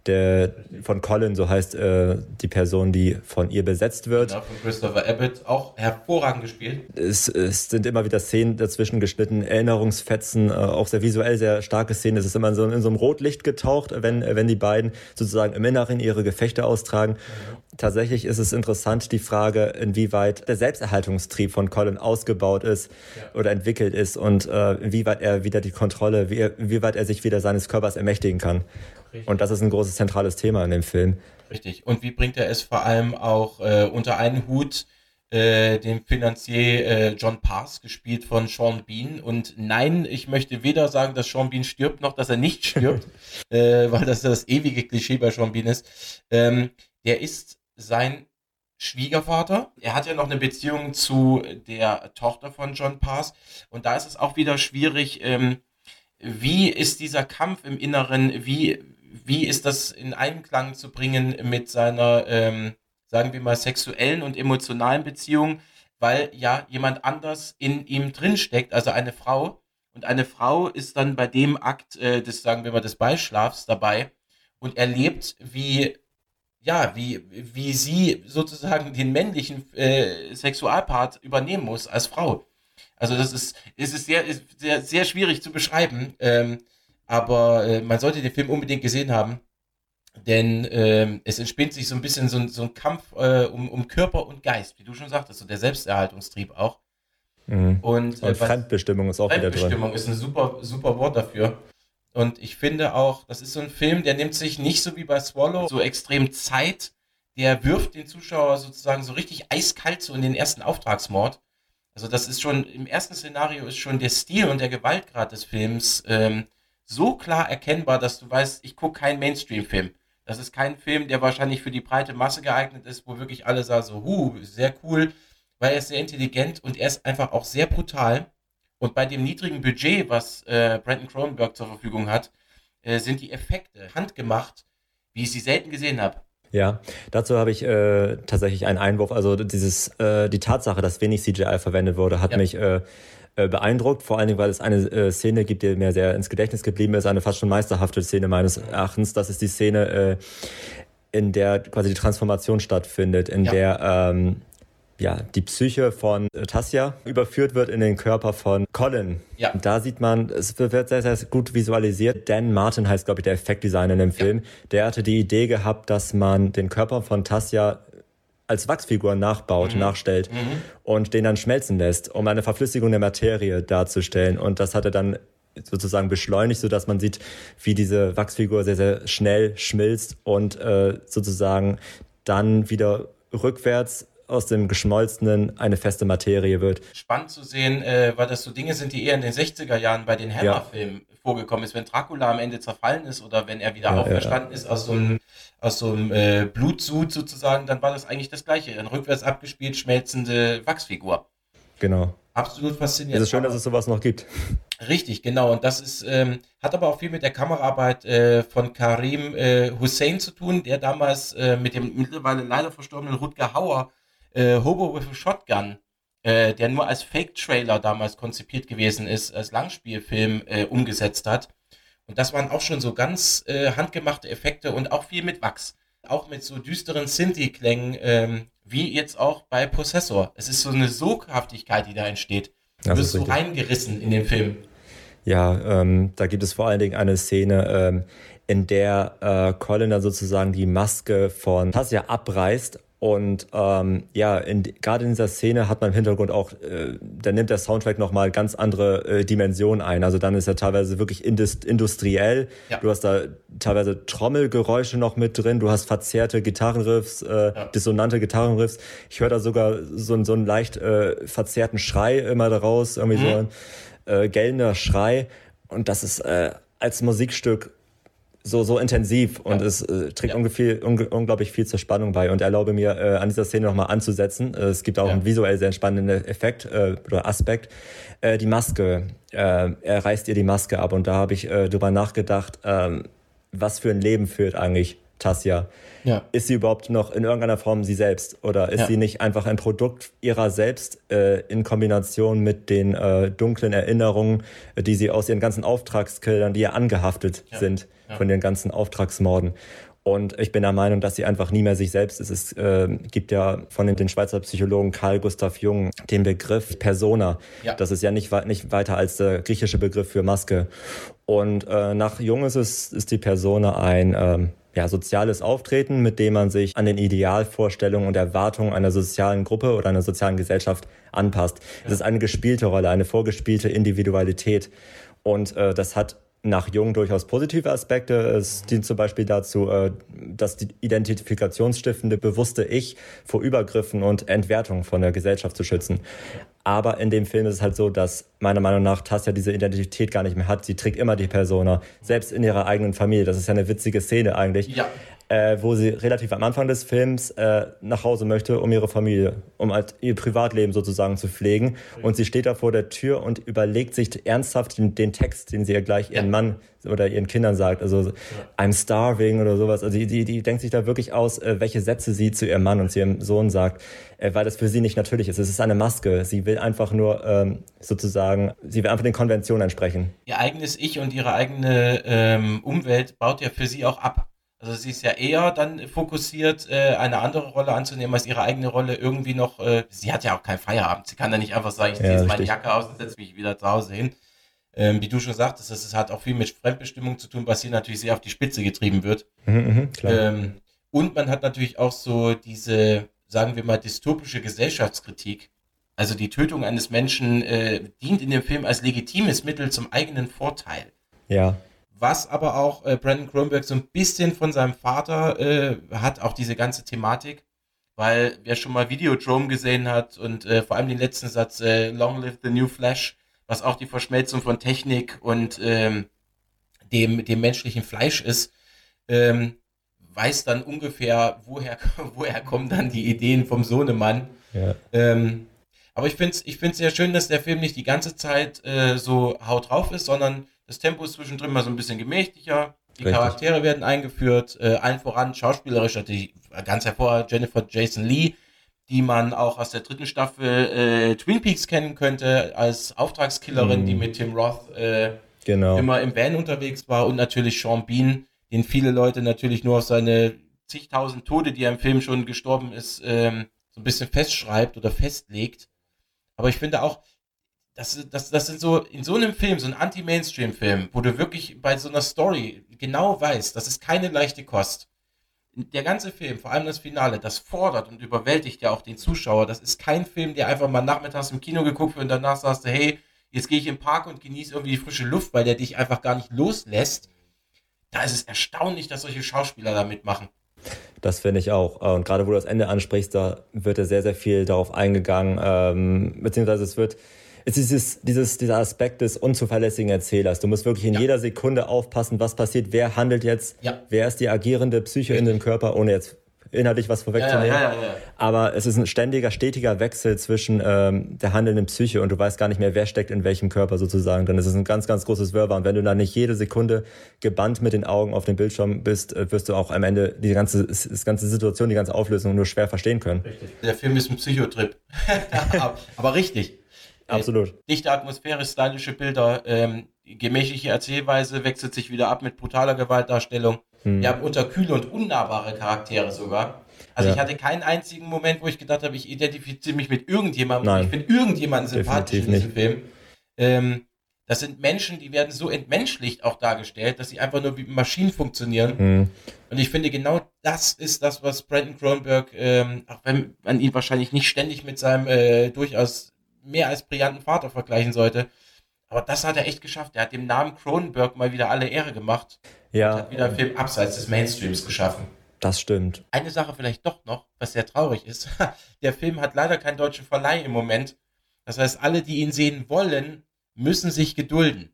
der von Colin, so heißt äh, die Person, die von ihr besetzt wird. Genau, von Christopher Abbott, auch hervorragend gespielt. Es, es sind immer wieder Szenen dazwischen geschnitten, Erinnerungsfetzen, äh, auch sehr visuell sehr starke Szenen. Es ist immer in so, in so einem Rotlicht getaucht, wenn, wenn die beiden sozusagen im Inneren ihre Gefechte austragen. Mhm. Tatsächlich ist es interessant, die Frage, inwieweit der Selbsterhaltungstrieb von Colin ausgebaut ist ja. oder entwickelt ist und äh, inwieweit er wieder die Kontrolle, wie, inwieweit er sich wieder seines Körpers ermächtigen kann. Richtig. Und das ist ein großes zentrales Thema in dem Film. Richtig. Und wie bringt er es vor allem auch äh, unter einen Hut, äh, den Finanzier äh, John Pass, gespielt von Sean Bean. Und nein, ich möchte weder sagen, dass Sean Bean stirbt, noch dass er nicht stirbt, äh, weil das das ewige Klischee bei Sean Bean ist. Ähm, der ist sein Schwiegervater. Er hat ja noch eine Beziehung zu der Tochter von John Pass. Und da ist es auch wieder schwierig, ähm, wie ist dieser Kampf im Inneren, wie, wie ist das in Einklang zu bringen mit seiner, ähm, sagen wir mal, sexuellen und emotionalen Beziehung, weil ja jemand anders in ihm drinsteckt, also eine Frau. Und eine Frau ist dann bei dem Akt äh, des, sagen wir mal, des Beischlafs dabei und erlebt, wie, ja, wie, wie sie sozusagen den männlichen äh, Sexualpart übernehmen muss als Frau. Also das ist, ist sehr, ist sehr, sehr schwierig zu beschreiben. Ähm, aber äh, man sollte den Film unbedingt gesehen haben, denn ähm, es entspinnt sich so ein bisschen so, so ein Kampf äh, um, um Körper und Geist, wie du schon sagtest, so der Selbsterhaltungstrieb auch. Mhm. Und, äh, und Fremdbestimmung ist auch wieder drin. Fremdbestimmung ist ein super, super Wort dafür. Und ich finde auch, das ist so ein Film, der nimmt sich nicht so wie bei Swallow so extrem Zeit, der wirft den Zuschauer sozusagen so richtig eiskalt so in den ersten Auftragsmord. Also das ist schon, im ersten Szenario ist schon der Stil und der Gewaltgrad des Films ähm, so klar erkennbar, dass du weißt, ich gucke keinen Mainstream-Film. Das ist kein Film, der wahrscheinlich für die breite Masse geeignet ist, wo wirklich alle sagen so, huh, sehr cool, weil er ist sehr intelligent und er ist einfach auch sehr brutal. Und bei dem niedrigen Budget, was äh, Brandon Cronenberg zur Verfügung hat, äh, sind die Effekte handgemacht, wie ich sie selten gesehen habe. Ja, dazu habe ich äh, tatsächlich einen Einwurf. Also dieses, äh, die Tatsache, dass wenig CGI verwendet wurde, hat ja. mich äh, äh, beeindruckt, vor allen Dingen, weil es eine äh, Szene gibt, die mir sehr ins Gedächtnis geblieben ist, eine fast schon meisterhafte Szene meines Erachtens. Das ist die Szene, äh, in der quasi die Transformation stattfindet, in ja. der ähm, ja, die Psyche von Tassia überführt wird in den Körper von Colin. Ja. Da sieht man, es wird sehr, sehr gut visualisiert. Dan Martin heißt, glaube ich, der Effektdesigner in dem Film. Ja. Der hatte die Idee gehabt, dass man den Körper von Tassia als Wachsfigur nachbaut, mhm. nachstellt mhm. und den dann schmelzen lässt, um eine Verflüssigung der Materie darzustellen. Und das hat er dann sozusagen beschleunigt, so dass man sieht, wie diese Wachsfigur sehr, sehr schnell schmilzt und äh, sozusagen dann wieder rückwärts aus dem Geschmolzenen eine feste Materie wird. Spannend zu sehen, äh, weil das so Dinge sind, die eher in den 60er Jahren bei den Hammer-Filmen ja. vorgekommen ist. Wenn Dracula am Ende zerfallen ist oder wenn er wieder ja, auferstanden ja. ist aus so einem, aus so einem äh, Blutsud sozusagen, dann war das eigentlich das Gleiche. Eine rückwärts abgespielt schmelzende Wachsfigur. Genau. Absolut faszinierend. Es ist schön, dass es sowas noch gibt. Richtig, genau. Und das ist, ähm, hat aber auch viel mit der Kameraarbeit äh, von Karim äh, Hussein zu tun, der damals äh, mit dem mittlerweile leider verstorbenen Rutger Hauer äh, Hobo with a Shotgun, äh, der nur als Fake-Trailer damals konzipiert gewesen ist, als Langspielfilm äh, umgesetzt hat. Und das waren auch schon so ganz äh, handgemachte Effekte und auch viel mit Wachs. Auch mit so düsteren Synthi-Klängen, ähm, wie jetzt auch bei Possessor. Es ist so eine Soghaftigkeit, die da entsteht. Du wirst so reingerissen in den Film. Ja, ähm, da gibt es vor allen Dingen eine Szene, ähm, in der äh, Colin dann sozusagen die Maske von Tassia abreißt Und ähm, ja, gerade in dieser Szene hat man im Hintergrund auch, äh, da nimmt der Soundtrack nochmal ganz andere äh, Dimensionen ein. Also dann ist er teilweise wirklich industriell. Ja. Du hast da teilweise Trommelgeräusche noch mit drin, du hast verzerrte Gitarrenriffs, äh, ja. dissonante Gitarrenriffs. Ich höre da sogar so, so einen leicht äh, verzerrten Schrei immer daraus, irgendwie mhm. so ein äh, gellender Schrei. Und das ist äh, als Musikstück so, so intensiv und ja. es äh, trägt ja. ungefähr, un, unglaublich viel zur Spannung bei und erlaube mir, äh, an dieser Szene nochmal anzusetzen. Äh, es gibt auch ja. einen visuell sehr spannenden Effekt äh, oder Aspekt. Äh, die Maske, äh, er reißt ihr die Maske ab und da habe ich drüber nachgedacht, äh, was für ein Leben führt eigentlich Tassia. Ja. Ist sie überhaupt noch in irgendeiner Form sie selbst oder ist ja. sie nicht einfach ein Produkt ihrer selbst äh, in Kombination mit den äh, dunklen Erinnerungen, die sie aus ihren ganzen Auftragskillern, die ihr angehaftet ja. sind, ja. von den ganzen Auftragsmorden. Und ich bin der Meinung, dass sie einfach nie mehr sich selbst ist. Es äh, gibt ja von den, den Schweizer Psychologen Carl Gustav Jung den Begriff Persona. Ja. Das ist ja nicht, nicht weiter als der griechische Begriff für Maske. Und äh, nach Jung ist es ist die Persona ein ähm, ja, soziales Auftreten, mit dem man sich an den Idealvorstellungen und Erwartungen einer sozialen Gruppe oder einer sozialen Gesellschaft anpasst. Ja. Es ist eine gespielte Rolle, eine vorgespielte Individualität. Und äh, das hat nach Jung durchaus positive Aspekte. Es dient zum Beispiel dazu, äh, dass die identifikationsstiftende bewusste Ich vor Übergriffen und Entwertung von der Gesellschaft zu schützen. Aber in dem Film ist es halt so, dass meiner Meinung nach Tassia diese Identität gar nicht mehr hat. Sie trägt immer die Persona, selbst in ihrer eigenen Familie. Das ist ja eine witzige Szene eigentlich. Ja äh, wo sie relativ am Anfang des Films äh, nach Hause möchte, um ihre Familie, um halt ihr Privatleben sozusagen zu pflegen. Und sie steht da vor der Tür und überlegt sich ernsthaft den, den Text, den sie ja gleich ihren Mann oder ihren Kindern sagt. Also ja. I'm starving oder sowas. Also die, die, die denkt sich da wirklich aus, äh, welche Sätze sie zu ihrem Mann und zu ihrem Sohn sagt, äh, weil das für sie nicht natürlich ist. Es ist eine Maske. Sie will einfach nur ähm, sozusagen, sie will einfach den Konventionen entsprechen. Ihr eigenes Ich und ihre eigene ähm, Umwelt baut ja für sie auch ab. Also sie ist ja eher dann fokussiert, äh, eine andere Rolle anzunehmen als ihre eigene Rolle irgendwie noch. Äh, sie hat ja auch keinen Feierabend. Sie kann da nicht einfach sagen, ich ziehe ja, jetzt meine Jacke aus und setze mich wieder zu Hause hin. Ähm, wie du schon sagtest, das hat auch viel mit Fremdbestimmung zu tun, was hier natürlich sehr auf die Spitze getrieben wird. Mhm, mhm ähm, und man hat natürlich auch so diese, sagen wir mal, dystopische Gesellschaftskritik. Also die Tötung eines Menschen äh, dient in dem Film als legitimes Mittel zum eigenen Vorteil. Ja was aber auch äh, Brandon Cronenberg so ein bisschen von seinem Vater äh, hat, auch diese ganze Thematik, weil wer schon mal Videodrome gesehen hat und äh, vor allem den letzten Satz äh, Long Live the New Flash, was auch die Verschmelzung von Technik und ähm, dem, dem menschlichen Fleisch ist, ähm, weiß dann ungefähr, woher, woher kommen dann die Ideen vom Sohnemann. Ja. Ähm, aber ich finde es ich find's sehr schön, dass der Film nicht die ganze Zeit äh, so haut drauf ist, sondern das Tempo ist zwischendrin mal so ein bisschen gemächlicher. Die Richtig. Charaktere werden eingeführt, äh, allen voran schauspielerisch natürlich ganz hervor Jennifer Jason Lee, die man auch aus der dritten Staffel äh, Twin Peaks kennen könnte, als Auftragskillerin, mm. die mit Tim Roth äh, genau. immer im Van unterwegs war und natürlich Sean Bean, den viele Leute natürlich nur auf seine zigtausend Tode, die er im Film schon gestorben ist, ähm, so ein bisschen festschreibt oder festlegt. Aber ich finde auch, das, das, das sind so, in so einem Film, so ein Anti-Mainstream-Film, wo du wirklich bei so einer Story genau weißt, das ist keine leichte Kost. Der ganze Film, vor allem das Finale, das fordert und überwältigt ja auch den Zuschauer. Das ist kein Film, der einfach mal nachmittags im Kino geguckt wird und danach sagst du, hey, jetzt gehe ich im Park und genieße irgendwie die frische Luft, weil der dich einfach gar nicht loslässt. Da ist es erstaunlich, dass solche Schauspieler da mitmachen. Das finde ich auch. Und gerade wo du das Ende ansprichst, da wird ja sehr, sehr viel darauf eingegangen, ähm, beziehungsweise es wird ist dieses, dieses, dieser Aspekt des unzuverlässigen Erzählers. Du musst wirklich in ja. jeder Sekunde aufpassen, was passiert, wer handelt jetzt, ja. wer ist die agierende Psyche in dem Körper, ohne jetzt inhaltlich was vorwegzunehmen. Ja, ja, ja, Aber es ist ein ständiger, stetiger Wechsel zwischen ähm, der handelnden Psyche und du weißt gar nicht mehr, wer steckt in welchem Körper sozusagen drin. Es ist ein ganz, ganz großes Wirrwarr. Und wenn du dann nicht jede Sekunde gebannt mit den Augen auf dem Bildschirm bist, äh, wirst du auch am Ende die ganze, das ganze Situation, die ganze Auflösung nur schwer verstehen können. Richtig. Der Film ist ein Psychotrip. aber richtig. Absolut. Äh, dichte Atmosphäre, stylische Bilder, ähm, gemächliche Erzählweise wechselt sich wieder ab mit brutaler Gewaltdarstellung. Hm. Wir haben unterkühle und unnahbare Charaktere sogar. Also ja. ich hatte keinen einzigen Moment, wo ich gedacht habe, ich identifiziere mich mit irgendjemandem. Nein. Ich finde irgendjemanden sympathisch Definitiv in diesem nicht. Film. Ähm, Das sind Menschen, die werden so entmenschlicht auch dargestellt, dass sie einfach nur wie Maschinen funktionieren. Mhm. Und ich finde, genau das ist das, was Brandon Cronenberg, ähm, auch wenn man ihn wahrscheinlich nicht ständig mit seinem äh, durchaus mehr als brillanten Vater vergleichen sollte, aber das hat er echt geschafft. Er hat dem Namen Cronenberg mal wieder alle Ehre gemacht. Ja. Und hat wieder einen Film abseits des Mainstreams geschaffen. Das stimmt. Eine Sache vielleicht doch noch, was sehr traurig ist. Der Film hat leider keinen deutschen Verleih im Moment. Das heißt, alle, die ihn sehen wollen, müssen sich gedulden.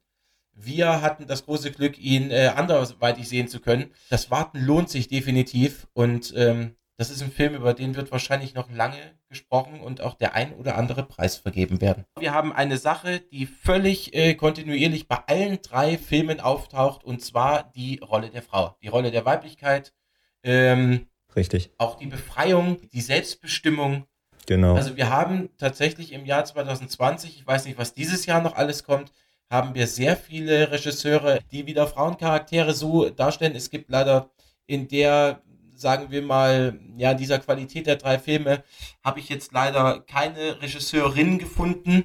Wir hatten das große Glück, ihn äh, anderweitig sehen zu können. Das Warten lohnt sich definitiv und ähm, das ist ein Film, über den wird wahrscheinlich noch lange gesprochen und auch der ein oder andere Preis vergeben werden. Wir haben eine Sache, die völlig äh, kontinuierlich bei allen drei Filmen auftaucht, und zwar die Rolle der Frau, die Rolle der Weiblichkeit. Ähm, Richtig. Auch die Befreiung, die Selbstbestimmung. Genau. Also wir haben tatsächlich im Jahr 2020, ich weiß nicht, was dieses Jahr noch alles kommt, haben wir sehr viele Regisseure, die wieder Frauencharaktere so darstellen. Es gibt leider in der sagen wir mal, ja, dieser Qualität der drei Filme habe ich jetzt leider keine Regisseurin gefunden.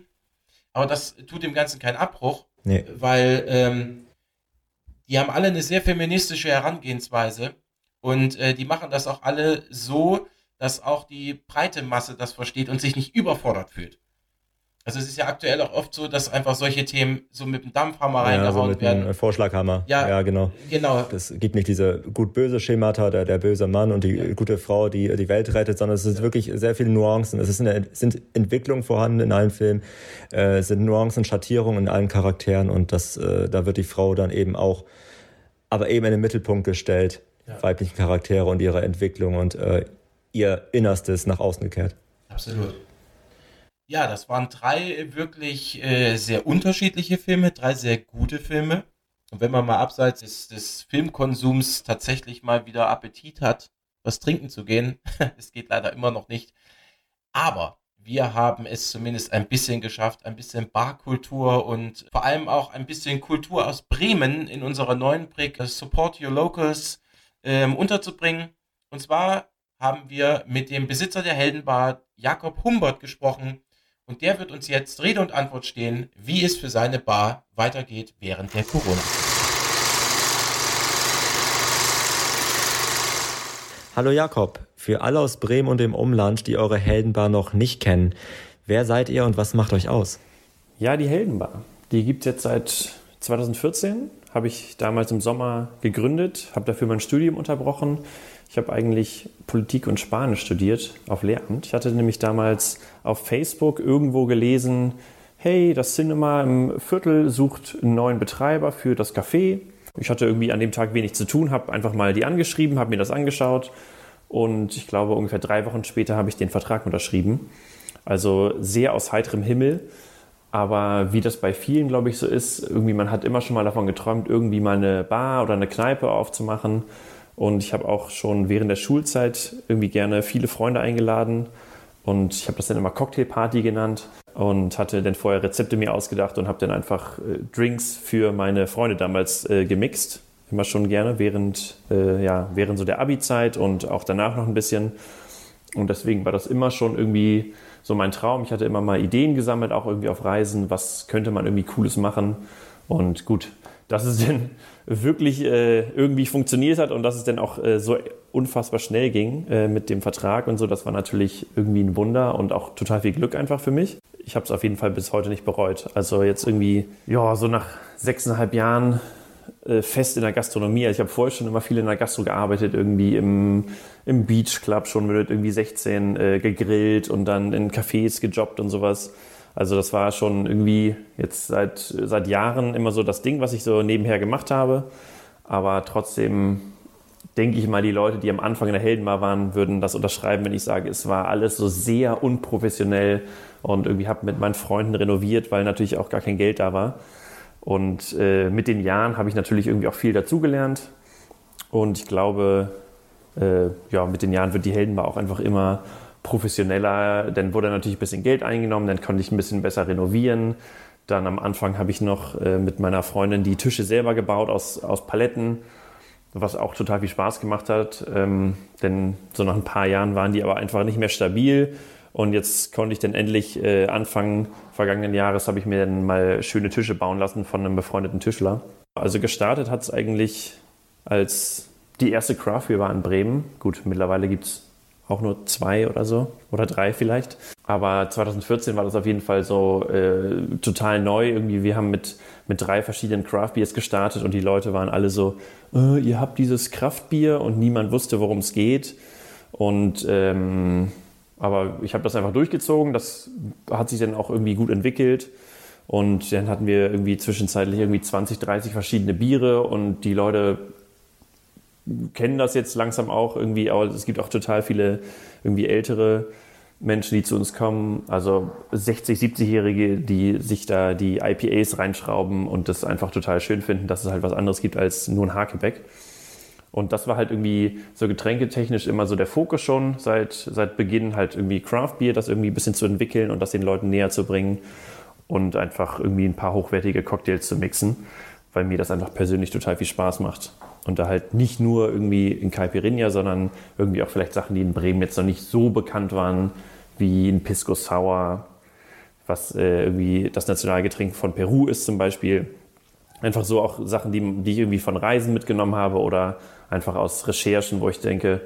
Aber das tut dem Ganzen keinen Abbruch, nee. weil ähm, die haben alle eine sehr feministische Herangehensweise und äh, die machen das auch alle so, dass auch die breite Masse das versteht und sich nicht überfordert fühlt. Also es ist ja aktuell auch oft so, dass einfach solche Themen so mit dem Dampfhammer ja, reingehauen so mit werden. Einem Vorschlaghammer. Ja, ja, genau. genau. Das gibt nicht diese gut-böse Schemata, der, der böse Mann und die ja. gute Frau, die die Welt rettet, sondern es ist wirklich sehr viele Nuancen. Es ist eine, sind Entwicklungen vorhanden in allen Filmen, äh, es sind Nuancen, Schattierungen in allen Charakteren und das, äh, da wird die Frau dann eben auch, aber eben in den Mittelpunkt gestellt, ja. weiblichen Charaktere und ihre Entwicklung und äh, ihr Innerstes nach außen gekehrt. Absolut. Ja, das waren drei wirklich äh, sehr unterschiedliche Filme, drei sehr gute Filme. Und wenn man mal abseits des, des Filmkonsums tatsächlich mal wieder Appetit hat, was trinken zu gehen, es geht leider immer noch nicht. Aber wir haben es zumindest ein bisschen geschafft, ein bisschen Barkultur und vor allem auch ein bisschen Kultur aus Bremen in unserer neuen Brick Support Your Locals ähm, unterzubringen. Und zwar haben wir mit dem Besitzer der Heldenbar Jakob Humbert gesprochen, und der wird uns jetzt Rede und Antwort stehen, wie es für seine Bar weitergeht während der Corona. Hallo Jakob, für alle aus Bremen und dem Umland, die eure Heldenbar noch nicht kennen, wer seid ihr und was macht euch aus? Ja, die Heldenbar, die gibt es jetzt seit 2014, habe ich damals im Sommer gegründet, habe dafür mein Studium unterbrochen ich habe eigentlich Politik und Spanisch studiert auf Lehramt. Ich hatte nämlich damals auf Facebook irgendwo gelesen, hey, das Cinema im Viertel sucht einen neuen Betreiber für das Café. Ich hatte irgendwie an dem Tag wenig zu tun, habe einfach mal die angeschrieben, habe mir das angeschaut und ich glaube ungefähr drei Wochen später habe ich den Vertrag unterschrieben. Also sehr aus heiterem Himmel. Aber wie das bei vielen, glaube ich, so ist, irgendwie man hat immer schon mal davon geträumt, irgendwie mal eine Bar oder eine Kneipe aufzumachen. Und ich habe auch schon während der Schulzeit irgendwie gerne viele Freunde eingeladen. Und ich habe das dann immer Cocktailparty genannt und hatte dann vorher Rezepte mir ausgedacht und habe dann einfach äh, Drinks für meine Freunde damals äh, gemixt. Immer schon gerne während, äh, ja, während so der Abi-Zeit und auch danach noch ein bisschen. Und deswegen war das immer schon irgendwie so mein Traum. Ich hatte immer mal Ideen gesammelt, auch irgendwie auf Reisen. Was könnte man irgendwie Cooles machen? Und gut, dass es denn wirklich äh, irgendwie funktioniert hat und dass es dann auch äh, so unfassbar schnell ging äh, mit dem Vertrag und so, das war natürlich irgendwie ein Wunder und auch total viel Glück einfach für mich. Ich habe es auf jeden Fall bis heute nicht bereut. Also jetzt irgendwie, ja, so nach sechseinhalb Jahren äh, fest in der Gastronomie. Also ich habe vorher schon immer viel in der Gastro gearbeitet, irgendwie im, im Beach Club schon mit irgendwie 16 äh, gegrillt und dann in Cafés gejobbt und sowas. Also das war schon irgendwie jetzt seit, seit Jahren immer so das Ding, was ich so nebenher gemacht habe. Aber trotzdem denke ich mal, die Leute, die am Anfang in der Heldenbar waren, würden das unterschreiben, wenn ich sage, es war alles so sehr unprofessionell und irgendwie habe mit meinen Freunden renoviert, weil natürlich auch gar kein Geld da war. Und äh, mit den Jahren habe ich natürlich irgendwie auch viel dazugelernt. Und ich glaube, äh, ja, mit den Jahren wird die Heldenbar auch einfach immer professioneller. Dann wurde natürlich ein bisschen Geld eingenommen, dann konnte ich ein bisschen besser renovieren. Dann am Anfang habe ich noch äh, mit meiner Freundin die Tische selber gebaut aus, aus Paletten, was auch total viel Spaß gemacht hat. Ähm, denn so nach ein paar Jahren waren die aber einfach nicht mehr stabil Und jetzt konnte ich dann endlich äh, Anfang vergangenen Jahres habe ich mir dann mal schöne Tische bauen lassen von einem befreundeten Tischler. Also gestartet hat es eigentlich als die erste Craft Beer war in Bremen. Gut, mittlerweile gibt es auch nur zwei oder so oder drei vielleicht. Aber 2014 war das auf jeden Fall so äh, total neu. Irgendwie, wir haben mit, mit drei verschiedenen Craft Beers gestartet und die Leute waren alle so, äh, ihr habt dieses Kraftbier und niemand wusste, worum es geht. Und ähm, aber ich habe das einfach durchgezogen. Das hat sich dann auch irgendwie gut entwickelt. Und dann hatten wir irgendwie zwischenzeitlich irgendwie 20, 30 verschiedene Biere und die Leute kennen das jetzt langsam auch irgendwie, aber es gibt auch total viele irgendwie ältere Menschen, die zu uns kommen, also 60, 70-Jährige, die sich da die IPAs reinschrauben und das einfach total schön finden, dass es halt was anderes gibt als nur ein Hakebeck. Und das war halt irgendwie so getränketechnisch immer so der Fokus schon seit, seit Beginn, halt irgendwie Craft Beer, das irgendwie ein bisschen zu entwickeln und das den Leuten näher zu bringen und einfach irgendwie ein paar hochwertige Cocktails zu mixen, weil mir das einfach persönlich total viel Spaß macht. Und da halt nicht nur irgendwie in Caipirinha, sondern irgendwie auch vielleicht Sachen, die in Bremen jetzt noch nicht so bekannt waren, wie ein Pisco Sour, was äh, irgendwie das Nationalgetränk von Peru ist zum Beispiel. Einfach so auch Sachen, die, die ich irgendwie von Reisen mitgenommen habe oder einfach aus Recherchen, wo ich denke,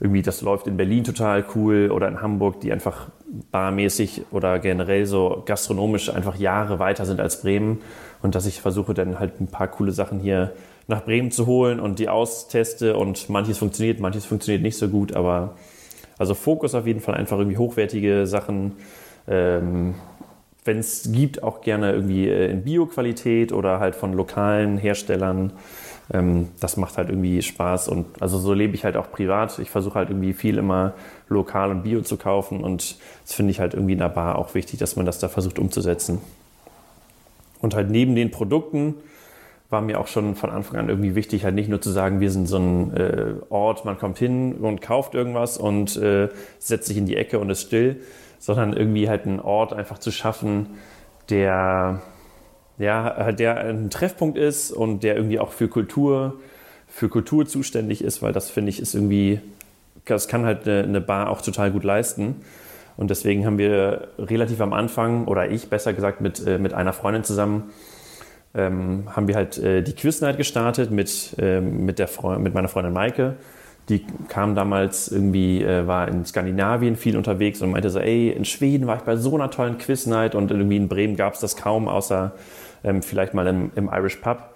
irgendwie das läuft in Berlin total cool oder in Hamburg, die einfach barmäßig oder generell so gastronomisch einfach Jahre weiter sind als Bremen und dass ich versuche dann halt ein paar coole Sachen hier nach Bremen zu holen und die austeste und manches funktioniert, manches funktioniert nicht so gut, aber also Fokus auf jeden Fall einfach irgendwie hochwertige Sachen. Ähm, Wenn es gibt, auch gerne irgendwie äh, in Bio-Qualität oder halt von lokalen Herstellern. Ähm, das macht halt irgendwie Spaß und also so lebe ich halt auch privat. Ich versuche halt irgendwie viel immer lokal und bio zu kaufen und das finde ich halt irgendwie in der Bar auch wichtig, dass man das da versucht umzusetzen. Und halt neben den Produkten war mir auch schon von Anfang an irgendwie wichtig, halt nicht nur zu sagen, wir sind so ein äh, Ort, man kommt hin und kauft irgendwas und äh, setzt sich in die Ecke und ist still, sondern irgendwie halt einen Ort einfach zu schaffen, der ja, der ein Treffpunkt ist und der irgendwie auch für Kultur, für Kultur zuständig ist, weil das finde ich ist irgendwie, das kann halt eine, eine Bar auch total gut leisten. Und deswegen haben wir relativ am Anfang, oder ich besser gesagt, mit, äh, mit einer Freundin zusammen ähm, haben wir halt äh, die Quiz Night gestartet mit, ähm, mit, der mit meiner Freundin Maike. Die kam damals irgendwie, äh, war in Skandinavien viel unterwegs und meinte so, ey, in Schweden war ich bei so einer tollen Quiz Night und irgendwie in Bremen gab es das kaum, außer ähm, vielleicht mal im, im Irish Pub.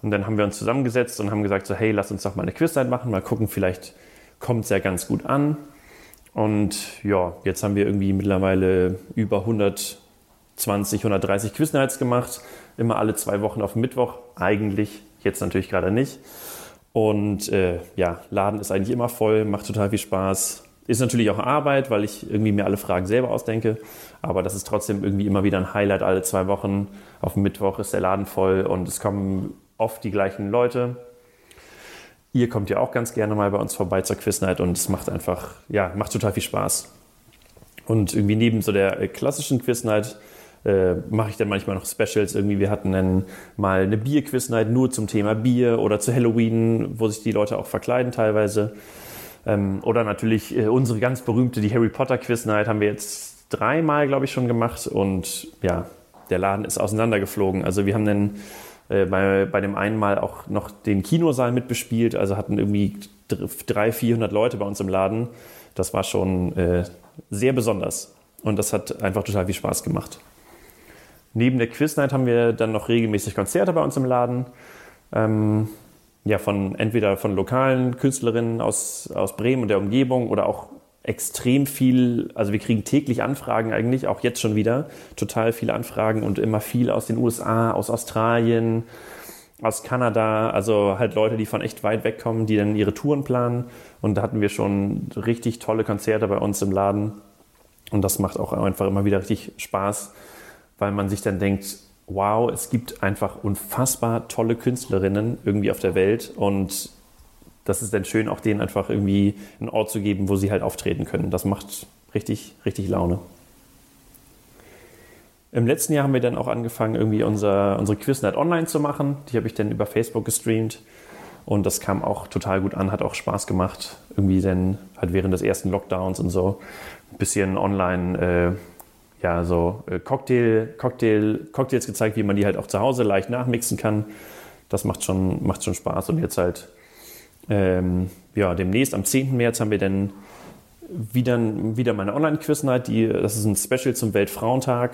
Und dann haben wir uns zusammengesetzt und haben gesagt so, hey, lass uns doch mal eine Quiz Night machen, mal gucken, vielleicht kommt es ja ganz gut an. Und ja, jetzt haben wir irgendwie mittlerweile über 120, 130 Quiz Nights gemacht immer alle zwei Wochen auf Mittwoch. Eigentlich, jetzt natürlich gerade nicht. Und äh, ja, Laden ist eigentlich immer voll, macht total viel Spaß. Ist natürlich auch Arbeit, weil ich irgendwie mir alle Fragen selber ausdenke. Aber das ist trotzdem irgendwie immer wieder ein Highlight alle zwei Wochen. Auf Mittwoch ist der Laden voll und es kommen oft die gleichen Leute. Ihr kommt ja auch ganz gerne mal bei uns vorbei zur Quiznight und es macht einfach, ja, macht total viel Spaß. Und irgendwie neben so der klassischen Quiznight äh, mache ich dann manchmal noch Specials. Irgendwie, wir hatten dann mal eine Bier-Quiz-Night nur zum Thema Bier oder zu Halloween, wo sich die Leute auch verkleiden teilweise. Ähm, oder natürlich äh, unsere ganz berühmte, die Harry Potter Quiz-Night haben wir jetzt dreimal, glaube ich, schon gemacht. Und ja, der Laden ist auseinandergeflogen. Also wir haben dann äh, bei, bei dem einen Mal auch noch den Kinosaal mitbespielt. Also hatten irgendwie 300, 400 Leute bei uns im Laden. Das war schon äh, sehr besonders. Und das hat einfach total viel Spaß gemacht. Neben der Quiznight haben wir dann noch regelmäßig Konzerte bei uns im Laden. Ähm, ja, von entweder von lokalen Künstlerinnen aus, aus Bremen und der Umgebung oder auch extrem viel, also wir kriegen täglich Anfragen eigentlich, auch jetzt schon wieder, total viele Anfragen und immer viel aus den USA, aus Australien, aus Kanada, also halt Leute, die von echt weit weg kommen, die dann ihre Touren planen. Und da hatten wir schon richtig tolle Konzerte bei uns im Laden. Und das macht auch einfach immer wieder richtig Spaß, weil man sich dann denkt, wow, es gibt einfach unfassbar tolle Künstlerinnen irgendwie auf der Welt und das ist dann schön, auch denen einfach irgendwie einen Ort zu geben, wo sie halt auftreten können. Das macht richtig, richtig Laune. Im letzten Jahr haben wir dann auch angefangen, irgendwie unser, unsere Quiznet online zu machen. Die habe ich dann über Facebook gestreamt. Und das kam auch total gut an, hat auch Spaß gemacht. Irgendwie dann halt während des ersten Lockdowns und so ein bisschen online, äh, ja, so äh, Cocktail, Cocktail, Cocktails gezeigt, wie man die halt auch zu Hause leicht nachmixen kann. Das macht schon, macht schon Spaß. Und jetzt halt, ähm, ja, demnächst am 10. März haben wir dann wieder, wieder meine Online-Quiz-Night. Das ist ein Special zum Weltfrauentag.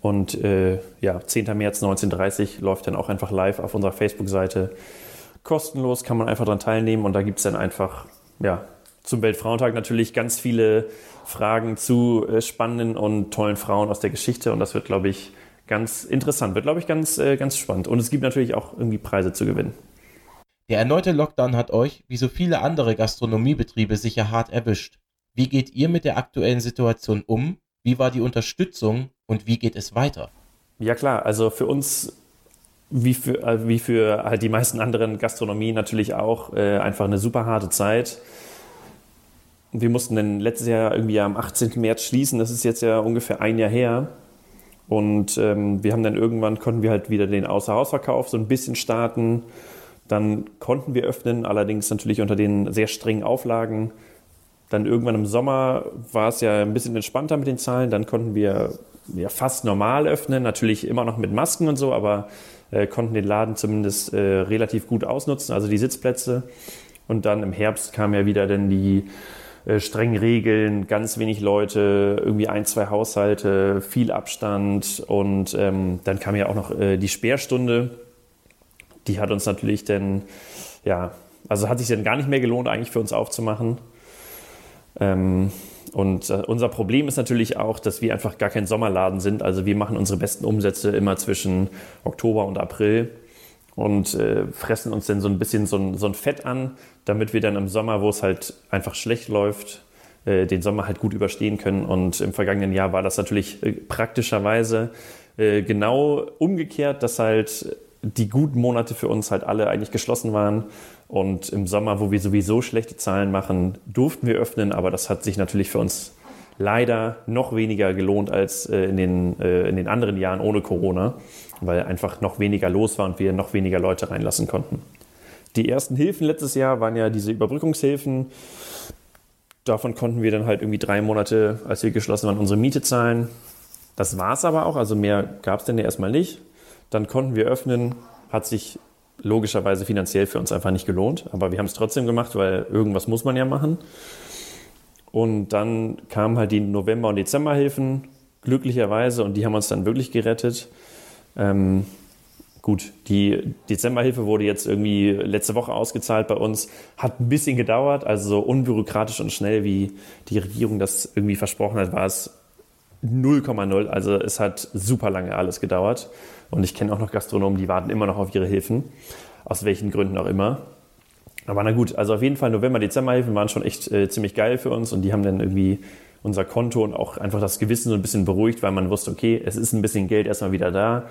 Und äh, ja, 10. März 1930 läuft dann auch einfach live auf unserer Facebook-Seite. Kostenlos kann man einfach daran teilnehmen und da gibt es dann einfach, ja, zum Weltfrauentag natürlich ganz viele Fragen zu äh, spannenden und tollen Frauen aus der Geschichte und das wird, glaube ich, ganz interessant, wird, glaube ich, ganz, äh, ganz spannend. Und es gibt natürlich auch irgendwie Preise zu gewinnen. Der erneute Lockdown hat euch, wie so viele andere Gastronomiebetriebe, sicher hart erwischt. Wie geht ihr mit der aktuellen Situation um? Wie war die Unterstützung und wie geht es weiter? Ja klar, also für uns wie für, äh, wie für halt die meisten anderen Gastronomien natürlich auch äh, einfach eine super harte Zeit. Wir mussten dann letztes Jahr irgendwie am 18. März schließen, das ist jetzt ja ungefähr ein Jahr her. Und ähm, wir haben dann irgendwann, konnten wir halt wieder den Außerhausverkauf so ein bisschen starten. Dann konnten wir öffnen, allerdings natürlich unter den sehr strengen Auflagen. Dann irgendwann im Sommer war es ja ein bisschen entspannter mit den Zahlen. Dann konnten wir ja fast normal öffnen, natürlich immer noch mit Masken und so, aber äh, konnten den Laden zumindest äh, relativ gut ausnutzen, also die Sitzplätze. Und dann im Herbst kamen ja wieder dann die äh, strengen Regeln, ganz wenig Leute, irgendwie ein, zwei Haushalte, viel Abstand und ähm, dann kam ja auch noch äh, die Sperrstunde die hat uns natürlich dann, ja, also hat sich dann gar nicht mehr gelohnt, eigentlich für uns aufzumachen. Ähm, und äh, unser Problem ist natürlich auch, dass wir einfach gar kein Sommerladen sind. Also wir machen unsere besten Umsätze immer zwischen Oktober und April und äh, fressen uns dann so ein bisschen so ein, so ein Fett an, damit wir dann im Sommer, wo es halt einfach schlecht läuft, äh, den Sommer halt gut überstehen können. Und im vergangenen Jahr war das natürlich äh, praktischerweise äh, genau umgekehrt, dass halt die guten Monate für uns halt alle eigentlich geschlossen waren. Und im Sommer, wo wir sowieso schlechte Zahlen machen, durften wir öffnen, aber das hat sich natürlich für uns leider noch weniger gelohnt als äh, in, den, äh, in den anderen Jahren ohne Corona, weil einfach noch weniger los war und wir noch weniger Leute reinlassen konnten. Die ersten Hilfen letztes Jahr waren ja diese Überbrückungshilfen. Davon konnten wir dann halt irgendwie drei Monate, als wir geschlossen waren, unsere Miete zahlen. Das war es aber auch, also mehr gab es denn ja erstmal nicht. Dann konnten wir öffnen, hat sich logischerweise finanziell für uns einfach nicht gelohnt, aber wir haben es trotzdem gemacht, weil irgendwas muss man ja machen. Und dann kamen halt die November- und Dezemberhilfen, glücklicherweise, und die haben uns dann wirklich gerettet. Ähm, gut, die Dezemberhilfe wurde jetzt irgendwie letzte Woche ausgezahlt bei uns, hat ein bisschen gedauert, also so unbürokratisch und schnell, wie die Regierung das irgendwie versprochen hat, war es 0,0. Also es hat super lange alles gedauert. Und ich kenne auch noch Gastronomen, die warten immer noch auf ihre Hilfen, aus welchen Gründen auch immer. Aber na gut, also auf jeden Fall November, Dezemberhilfen waren schon echt äh, ziemlich geil für uns und die haben dann irgendwie unser Konto und auch einfach das Gewissen so ein bisschen beruhigt, weil man wusste, okay, es ist ein bisschen Geld erstmal wieder da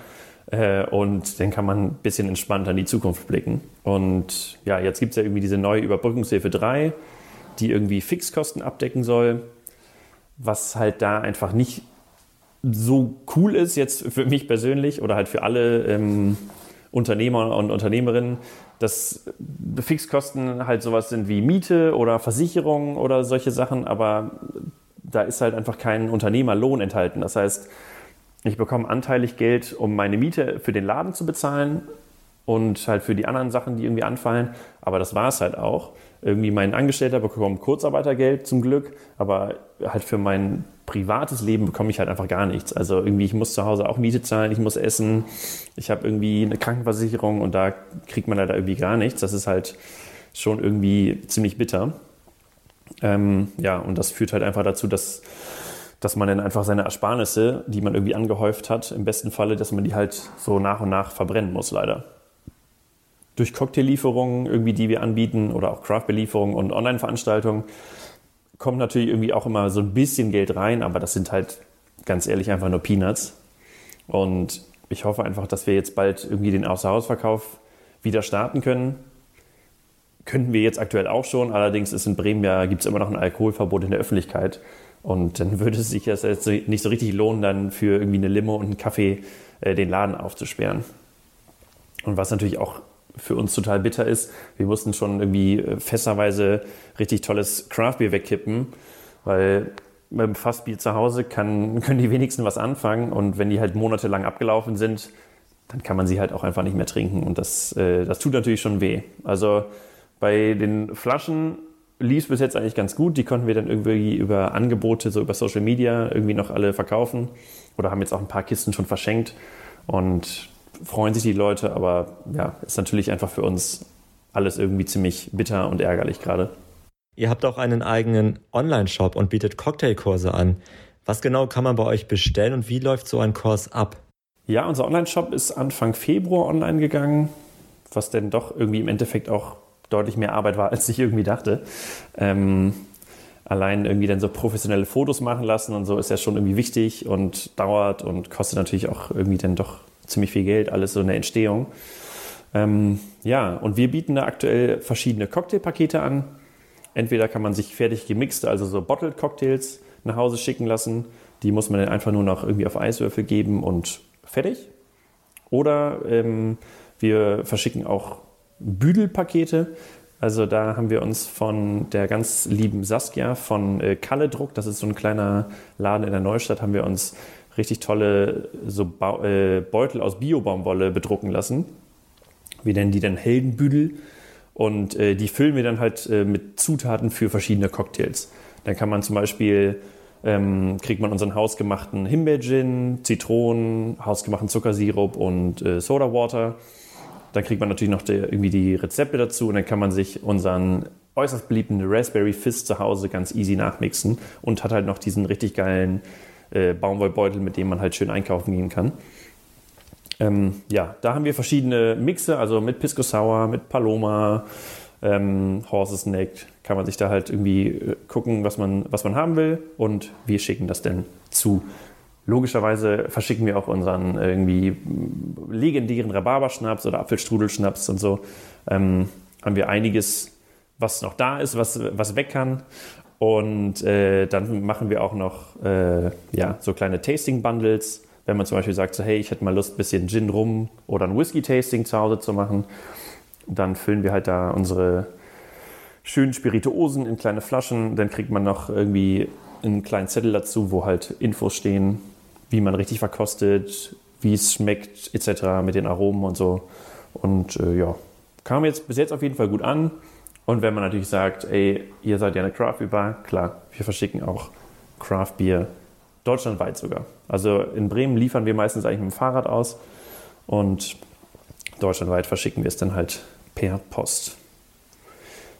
äh, und dann kann man ein bisschen entspannter in die Zukunft blicken. Und ja, jetzt gibt es ja irgendwie diese neue Überbrückungshilfe 3, die irgendwie Fixkosten abdecken soll, was halt da einfach nicht so cool ist jetzt für mich persönlich oder halt für alle ähm, Unternehmer und Unternehmerinnen, dass Fixkosten halt sowas sind wie Miete oder Versicherung oder solche Sachen, aber da ist halt einfach kein Unternehmerlohn enthalten. Das heißt, ich bekomme anteilig Geld, um meine Miete für den Laden zu bezahlen und halt für die anderen Sachen, die irgendwie anfallen, aber das war es halt auch. Irgendwie mein Angestellter bekommt Kurzarbeitergeld zum Glück, aber halt für mein privates Leben bekomme ich halt einfach gar nichts. Also irgendwie, ich muss zu Hause auch Miete zahlen, ich muss essen, ich habe irgendwie eine Krankenversicherung und da kriegt man leider irgendwie gar nichts. Das ist halt schon irgendwie ziemlich bitter. Ähm, ja, und das führt halt einfach dazu, dass, dass man dann einfach seine Ersparnisse, die man irgendwie angehäuft hat, im besten Falle, dass man die halt so nach und nach verbrennen muss, leider durch Cocktaillieferungen irgendwie, die wir anbieten oder auch Craft-Belieferungen und Online-Veranstaltungen kommt natürlich irgendwie auch immer so ein bisschen Geld rein, aber das sind halt ganz ehrlich einfach nur Peanuts. Und ich hoffe einfach, dass wir jetzt bald irgendwie den Außerhausverkauf wieder starten können. Könnten wir jetzt aktuell auch schon, allerdings ist in Bremen ja, gibt es immer noch ein Alkoholverbot in der Öffentlichkeit. Und dann würde es sich jetzt nicht so richtig lohnen, dann für irgendwie eine Limo und einen Kaffee äh, den Laden aufzusperren. Und was natürlich auch für uns total bitter ist. Wir mussten schon irgendwie äh, fässerweise richtig tolles Craftbier wegkippen, weil beim Fassbier zu Hause kann, können die wenigsten was anfangen und wenn die halt monatelang abgelaufen sind, dann kann man sie halt auch einfach nicht mehr trinken und das, äh, das tut natürlich schon weh. Also bei den Flaschen lief es bis jetzt eigentlich ganz gut. Die konnten wir dann irgendwie über Angebote, so über Social Media irgendwie noch alle verkaufen oder haben jetzt auch ein paar Kisten schon verschenkt und freuen sich die Leute, aber ja, ist natürlich einfach für uns alles irgendwie ziemlich bitter und ärgerlich gerade. Ihr habt auch einen eigenen Online-Shop und bietet Cocktailkurse an. Was genau kann man bei euch bestellen und wie läuft so ein Kurs ab? Ja, unser Online-Shop ist Anfang Februar online gegangen, was denn doch irgendwie im Endeffekt auch deutlich mehr Arbeit war, als ich irgendwie dachte. Ähm, allein irgendwie dann so professionelle Fotos machen lassen und so ist ja schon irgendwie wichtig und dauert und kostet natürlich auch irgendwie dann doch ziemlich viel Geld, alles so in der Entstehung. Ähm, ja, und wir bieten da aktuell verschiedene Cocktailpakete an. Entweder kann man sich fertig gemixte, also so Bottled Cocktails nach Hause schicken lassen. Die muss man dann einfach nur noch irgendwie auf Eiswürfel geben und fertig. Oder ähm, wir verschicken auch Büdelpakete. Also da haben wir uns von der ganz lieben Saskia von äh, Kalle Druck, das ist so ein kleiner Laden in der Neustadt, haben wir uns richtig tolle so ba äh, Beutel aus Biobaumwolle bedrucken lassen. Wir nennen die dann Heldenbüdel. Und äh, die füllen wir dann halt äh, mit Zutaten für verschiedene Cocktails. Dann kann man zum Beispiel, ähm, kriegt man unseren hausgemachten Himbeer-Gin, Zitronen, hausgemachten Zuckersirup und äh, Soda Water. Dann kriegt man natürlich noch die, irgendwie die Rezepte dazu und dann kann man sich unseren äußerst beliebten Raspberry Fizz zu Hause ganz easy nachmixen und hat halt noch diesen richtig geilen äh, Baumwollbeutel, mit dem man halt schön einkaufen gehen kann. Ähm, ja, da haben wir verschiedene Mixe, also mit Pisco Sour, mit Paloma, ähm, Horses Neck. Kann man sich da halt irgendwie äh, gucken, was man, was man haben will und wir schicken das dann zu. Logischerweise verschicken wir auch unseren irgendwie legendären Rhabarberschnaps oder Apfelstrudelschnaps und so. Ähm, haben wir einiges, was noch da ist, was, was weg kann. Und äh, dann machen wir auch noch äh, ja, so kleine Tasting-Bundles wenn man zum Beispiel sagt, so, hey, ich hätte mal Lust, ein bisschen Gin rum oder ein Whisky-Tasting zu Hause zu machen, dann füllen wir halt da unsere schönen Spirituosen in kleine Flaschen. Dann kriegt man noch irgendwie einen kleinen Zettel dazu, wo halt Infos stehen, wie man richtig verkostet, wie es schmeckt, etc. mit den Aromen und so. Und äh, ja, kam jetzt bis jetzt auf jeden Fall gut an. Und wenn man natürlich sagt, ey, ihr seid ja eine Craft Beer Bar, klar, wir verschicken auch Craft Beer Deutschlandweit sogar. Also in Bremen liefern wir meistens eigentlich mit dem Fahrrad aus und deutschlandweit verschicken wir es dann halt per Post.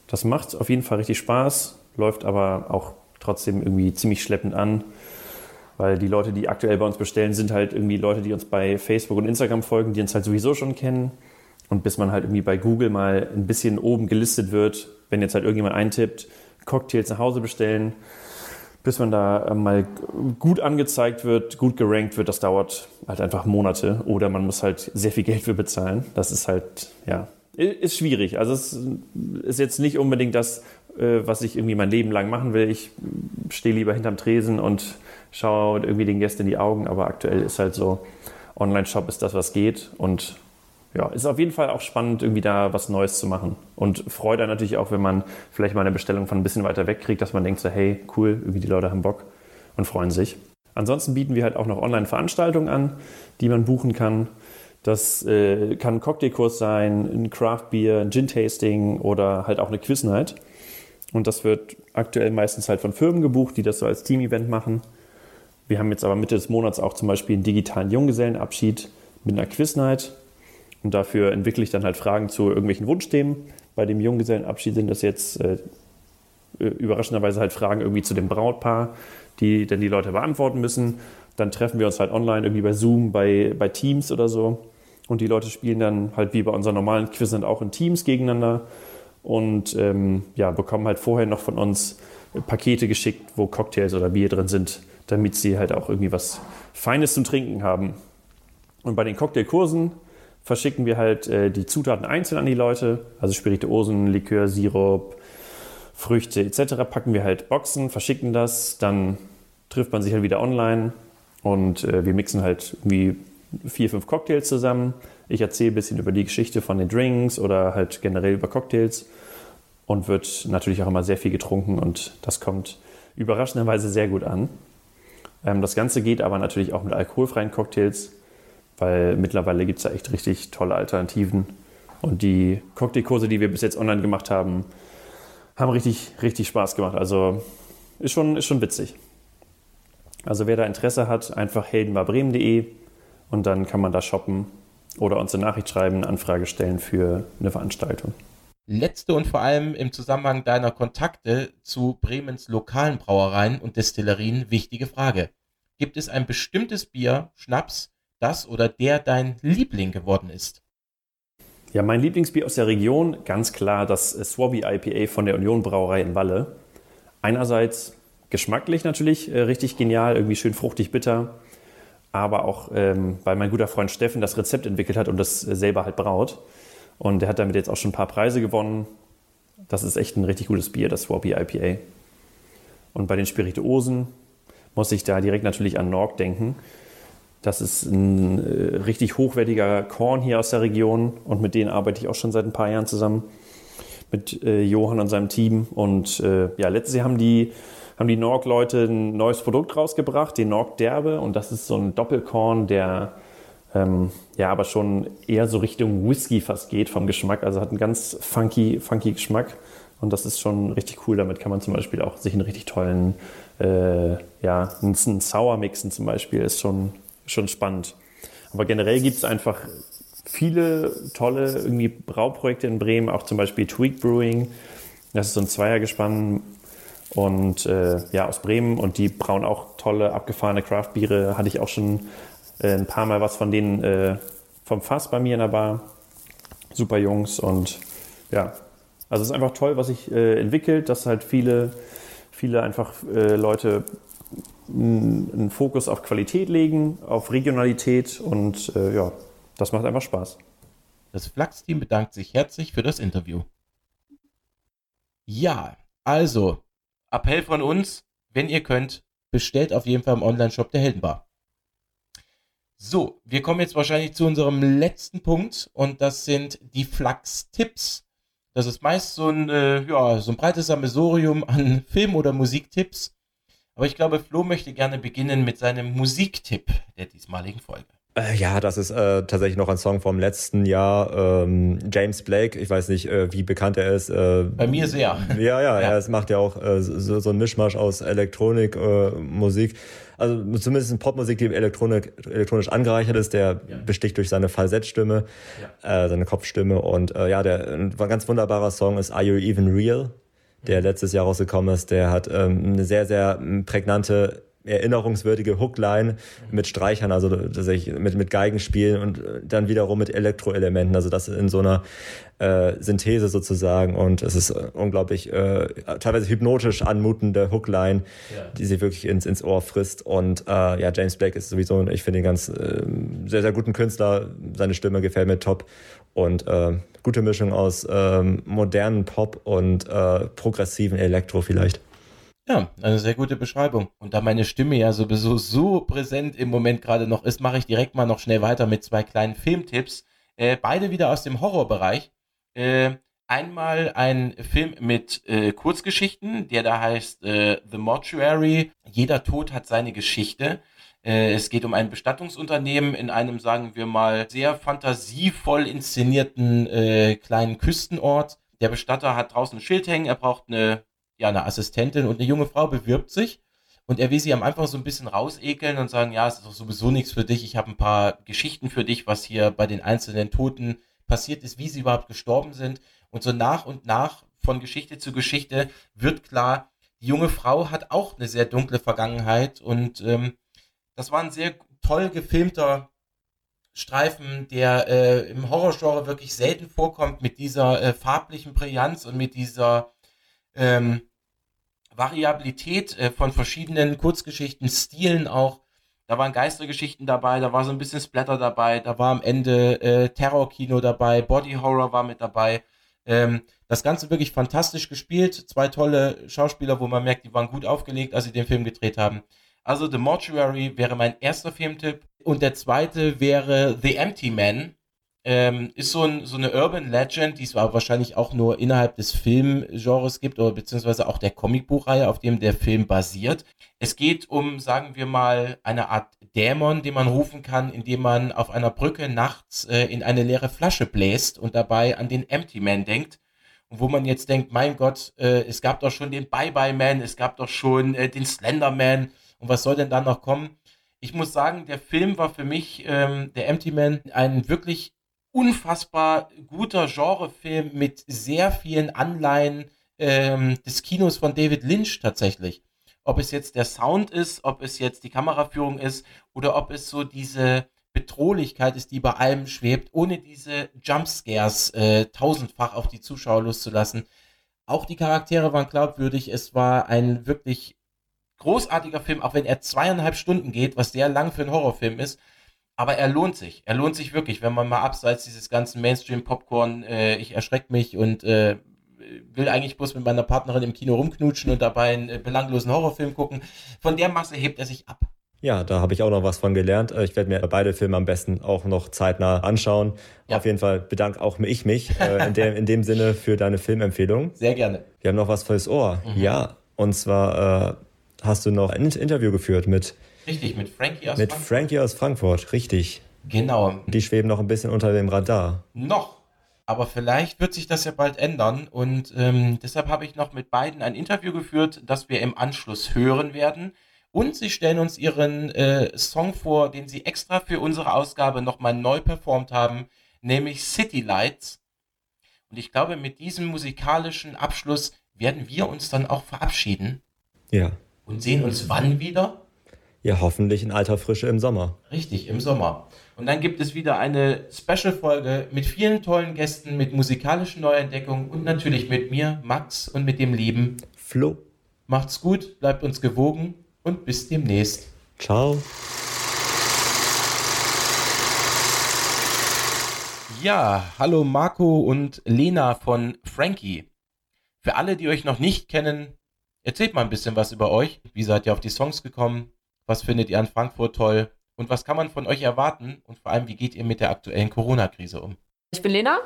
Das macht auf jeden Fall richtig Spaß, läuft aber auch trotzdem irgendwie ziemlich schleppend an, weil die Leute, die aktuell bei uns bestellen, sind halt irgendwie Leute, die uns bei Facebook und Instagram folgen, die uns halt sowieso schon kennen. Und bis man halt irgendwie bei Google mal ein bisschen oben gelistet wird, wenn jetzt halt irgendjemand eintippt, Cocktails nach Hause bestellen, bis man da äh, mal gut angezeigt wird, gut gerankt wird, das dauert halt einfach Monate oder man muss halt sehr viel Geld für bezahlen. Das ist halt, ja, ist schwierig. Also es ist jetzt nicht unbedingt das, äh, was ich irgendwie mein Leben lang machen will. Ich stehe lieber hinterm Tresen und schaue irgendwie den Gästen in die Augen, aber aktuell ist halt so, Online-Shop ist das, was geht und ja, ist auf jeden Fall auch spannend, irgendwie da was Neues zu machen. Und freut einen natürlich auch, wenn man vielleicht mal eine Bestellung von ein bisschen weiter weg kriegt, dass man denkt so, hey, cool, irgendwie die Leute haben Bock und freuen sich. Ansonsten bieten wir halt auch noch Online-Veranstaltungen an, die man buchen kann. Das äh, kann ein Cocktailkurs sein, ein Craft Beer, ein Gin-Tasting oder halt auch eine Quiz-Night. Und das wird aktuell meistens halt von Firmen gebucht, die das so als Team-Event machen. Wir haben jetzt aber Mitte des Monats auch zum Beispiel einen digitalen Junggesellenabschied mit einer Quiz-Night. Und dafür entwickle ich dann halt Fragen zu irgendwelchen Wunschthemen. Bei dem Junggesellenabschied sind das jetzt äh, überraschenderweise halt Fragen irgendwie zu dem Brautpaar, die dann die Leute beantworten müssen. Dann treffen wir uns halt online irgendwie bei Zoom, bei, bei Teams oder so. Und die Leute spielen dann halt wie bei unseren normalen Quiz auch in Teams gegeneinander und ähm, ja, bekommen halt vorher noch von uns Pakete geschickt, wo Cocktails oder Bier drin sind, damit sie halt auch irgendwie was Feines zum Trinken haben. Und bei den Cocktailkursen verschicken wir halt äh, die Zutaten einzeln an die Leute, also Spirituosen, Likör, Sirup, Früchte etc. packen wir halt Boxen, verschicken das, dann trifft man sich halt wieder online und äh, wir mixen halt irgendwie vier, fünf Cocktails zusammen, Ich erzähle ein bisschen über die Geschichte von den Drinks oder halt generell über Cocktails und wird natürlich auch immer sehr viel getrunken und das kommt überraschenderweise sehr gut an. Ähm, das Ganze geht aber natürlich auch mit alkoholfreien Cocktails, weil mittlerweile gibt es da echt richtig tolle Alternativen. Und die Cocktailkurse, die wir bis jetzt online gemacht haben, haben richtig, richtig Spaß gemacht. Also ist schon, ist schon witzig. Also wer da Interesse hat, einfach heldenwarbremen.de und dann kann man da shoppen oder uns eine Nachricht schreiben, eine Anfrage stellen für eine Veranstaltung. Letzte und vor allem im Zusammenhang deiner Kontakte zu Bremens lokalen Brauereien und Destillerien wichtige Frage. Gibt es ein bestimmtes Bier, Schnaps, das oder der dein Liebling geworden ist? Ja, mein Lieblingsbier aus der Region, ganz klar das Swabby IPA von der Union Brauerei in Walle. Einerseits geschmacklich natürlich äh, richtig genial, irgendwie schön fruchtig bitter, aber auch, ähm, weil mein guter Freund Steffen das Rezept entwickelt hat und das äh, selber halt braut. Und der hat damit jetzt auch schon ein paar Preise gewonnen. Das ist echt ein richtig gutes Bier, das Swabby IPA. Und bei den Spirituosen muss ich da direkt natürlich an Norg denken. Das ist ein äh, richtig hochwertiger Korn hier aus der Region und mit denen arbeite ich auch schon seit ein paar Jahren zusammen mit äh, Johann und seinem Team. Und äh, ja, letztes Jahr haben die, haben die Norg-Leute ein neues Produkt rausgebracht, den Norg Derbe. Und das ist so ein Doppelkorn, der ähm, ja aber schon eher so Richtung Whisky fast geht vom Geschmack. Also hat einen ganz funky, funky Geschmack. Und das ist schon richtig cool. Damit kann man zum Beispiel auch sich einen richtig tollen, äh, ja, einen Sour mixen zum Beispiel. Ist schon schon spannend. Aber generell gibt es einfach viele tolle irgendwie Brauprojekte in Bremen, auch zum Beispiel Tweak Brewing. Das ist so ein Zweiergespann und äh, ja aus Bremen und die brauen auch tolle abgefahrene Craftbiere. Hatte ich auch schon äh, ein paar Mal was von denen äh, vom Fass bei mir in der Bar. Super Jungs und ja, also es ist einfach toll, was sich äh, entwickelt, dass halt viele, viele einfach äh, Leute einen Fokus auf Qualität legen, auf Regionalität und äh, ja, das macht einfach Spaß. Das Flachs-Team bedankt sich herzlich für das Interview. Ja, also, Appell von uns, wenn ihr könnt, bestellt auf jeden Fall im Online-Shop der Heldenbar. So, wir kommen jetzt wahrscheinlich zu unserem letzten Punkt und das sind die Flachs-Tipps. Das ist meist so ein, äh, ja, so ein breites Sammelsurium an Film- oder Musiktipps aber ich glaube, Flo möchte gerne beginnen mit seinem Musiktipp der diesmaligen Folge. Äh, ja, das ist äh, tatsächlich noch ein Song vom letzten Jahr. Ähm, James Blake, ich weiß nicht, äh, wie bekannt er ist. Äh, Bei mir sehr. Ja, ja, ja. er macht ja auch äh, so, so ein Mischmasch aus Elektronik, äh, Musik. Also zumindest in Popmusik, die Elektronik, elektronisch angereichert ist, der ja. besticht durch seine Falsettstimme, ja. seine Kopfstimme. Und ja, der ein ganz wunderbarer Song ist Are You Even Real? Der letztes Jahr rausgekommen ist, der hat ähm, eine sehr, sehr prägnante erinnerungswürdige Hookline mit Streichern, also tatsächlich mit, mit Geigenspielen und dann wiederum mit Elektroelementen, also das in so einer äh, Synthese sozusagen. Und es ist unglaublich äh, teilweise hypnotisch anmutende Hookline, ja. die sie wirklich ins, ins Ohr frisst. Und äh, ja, James Blake ist sowieso, ich finde ihn ganz äh, sehr, sehr guten Künstler, seine Stimme gefällt mir top und äh, gute Mischung aus äh, modernen Pop und äh, progressiven Elektro vielleicht. Ja, eine sehr gute Beschreibung. Und da meine Stimme ja sowieso so präsent im Moment gerade noch ist, mache ich direkt mal noch schnell weiter mit zwei kleinen Filmtipps. Äh, beide wieder aus dem Horrorbereich. Äh, einmal ein Film mit äh, Kurzgeschichten, der da heißt äh, The Mortuary. Jeder Tod hat seine Geschichte. Äh, es geht um ein Bestattungsunternehmen in einem, sagen wir mal, sehr fantasievoll inszenierten äh, kleinen Küstenort. Der Bestatter hat draußen ein Schild hängen, er braucht eine ja, eine Assistentin und eine junge Frau bewirbt sich und er will sie am Anfang so ein bisschen rausekeln und sagen, ja, es ist doch sowieso nichts für dich, ich habe ein paar Geschichten für dich, was hier bei den einzelnen Toten passiert ist, wie sie überhaupt gestorben sind. Und so nach und nach von Geschichte zu Geschichte wird klar, die junge Frau hat auch eine sehr dunkle Vergangenheit und ähm, das war ein sehr toll gefilmter Streifen, der äh, im Horrorgenre wirklich selten vorkommt, mit dieser äh, farblichen Brillanz und mit dieser ähm, Variabilität äh, von verschiedenen Kurzgeschichten, Stilen auch. Da waren Geistergeschichten dabei, da war so ein bisschen Splatter dabei, da war am Ende äh, Terrorkino dabei, Body Horror war mit dabei. Ähm, das Ganze wirklich fantastisch gespielt. Zwei tolle Schauspieler, wo man merkt, die waren gut aufgelegt, als sie den Film gedreht haben. Also The Mortuary wäre mein erster Filmtipp. Und der zweite wäre The Empty Man Ähm, ist so, ein, so eine Urban Legend, die es wahrscheinlich auch nur innerhalb des Filmgenres gibt oder beziehungsweise auch der Comicbuchreihe, auf dem der Film basiert. Es geht um, sagen wir mal, eine Art Dämon, den man rufen kann, indem man auf einer Brücke nachts äh, in eine leere Flasche bläst und dabei an den Empty Man denkt. Und wo man jetzt denkt, mein Gott, äh, es gab doch schon den Bye-Bye-Man, es gab doch schon äh, den Slender-Man und was soll denn da noch kommen? Ich muss sagen, der Film war für mich, ähm, der Empty Man, ein wirklich unfassbar guter Genrefilm mit sehr vielen Anleihen ähm, des Kinos von David Lynch tatsächlich. Ob es jetzt der Sound ist, ob es jetzt die Kameraführung ist oder ob es so diese Bedrohlichkeit ist, die bei allem schwebt, ohne diese Jumpscares äh, tausendfach auf die Zuschauer loszulassen. Auch die Charaktere waren glaubwürdig. Es war ein wirklich großartiger Film, auch wenn er zweieinhalb Stunden geht, was sehr lang für einen Horrorfilm ist. Aber er lohnt sich. Er lohnt sich wirklich, wenn man mal abseits dieses ganzen Mainstream-Popcorn, äh, ich erschreck mich und äh, will eigentlich bloß mit meiner Partnerin im Kino rumknutschen und dabei einen äh, belanglosen Horrorfilm gucken. Von der Masse hebt er sich ab. Ja, da habe ich auch noch was von gelernt. Äh, ich werde mir beide Filme am besten auch noch zeitnah anschauen. Ja. Auf jeden Fall bedanke auch ich mich äh, in, dem, in dem Sinne für deine Filmempfehlung. Sehr gerne. Wir haben noch was fürs Ohr. Mhm. Ja, und zwar äh, hast du noch ein Interview geführt mit Richtig, mit Frankie aus mit Frankfurt. Mit Frankie aus Frankfurt, richtig. Genau. Die schweben noch ein bisschen unter dem Radar. Noch. Aber vielleicht wird sich das ja bald ändern. Und ähm, deshalb habe ich noch mit beiden ein Interview geführt, das wir im Anschluss hören werden. Und sie stellen uns ihren äh, Song vor, den sie extra für unsere Ausgabe nochmal neu performt haben, nämlich City Lights. Und ich glaube, mit diesem musikalischen Abschluss werden wir uns dann auch verabschieden. Ja. Und sehen uns wann wieder? Ja, hoffentlich in alter Frische im Sommer. Richtig, im Sommer. Und dann gibt es wieder eine Special-Folge mit vielen tollen Gästen, mit musikalischen Neuentdeckungen und natürlich mit mir, Max, und mit dem lieben Flo. Macht's gut, bleibt uns gewogen und bis demnächst. Ciao. Ja, hallo Marco und Lena von Frankie. Für alle, die euch noch nicht kennen, erzählt mal ein bisschen was über euch. Wie seid ihr auf die Songs gekommen? Was findet ihr an Frankfurt toll? Und was kann man von euch erwarten? Und vor allem, wie geht ihr mit der aktuellen Corona-Krise um? Ich bin Lena.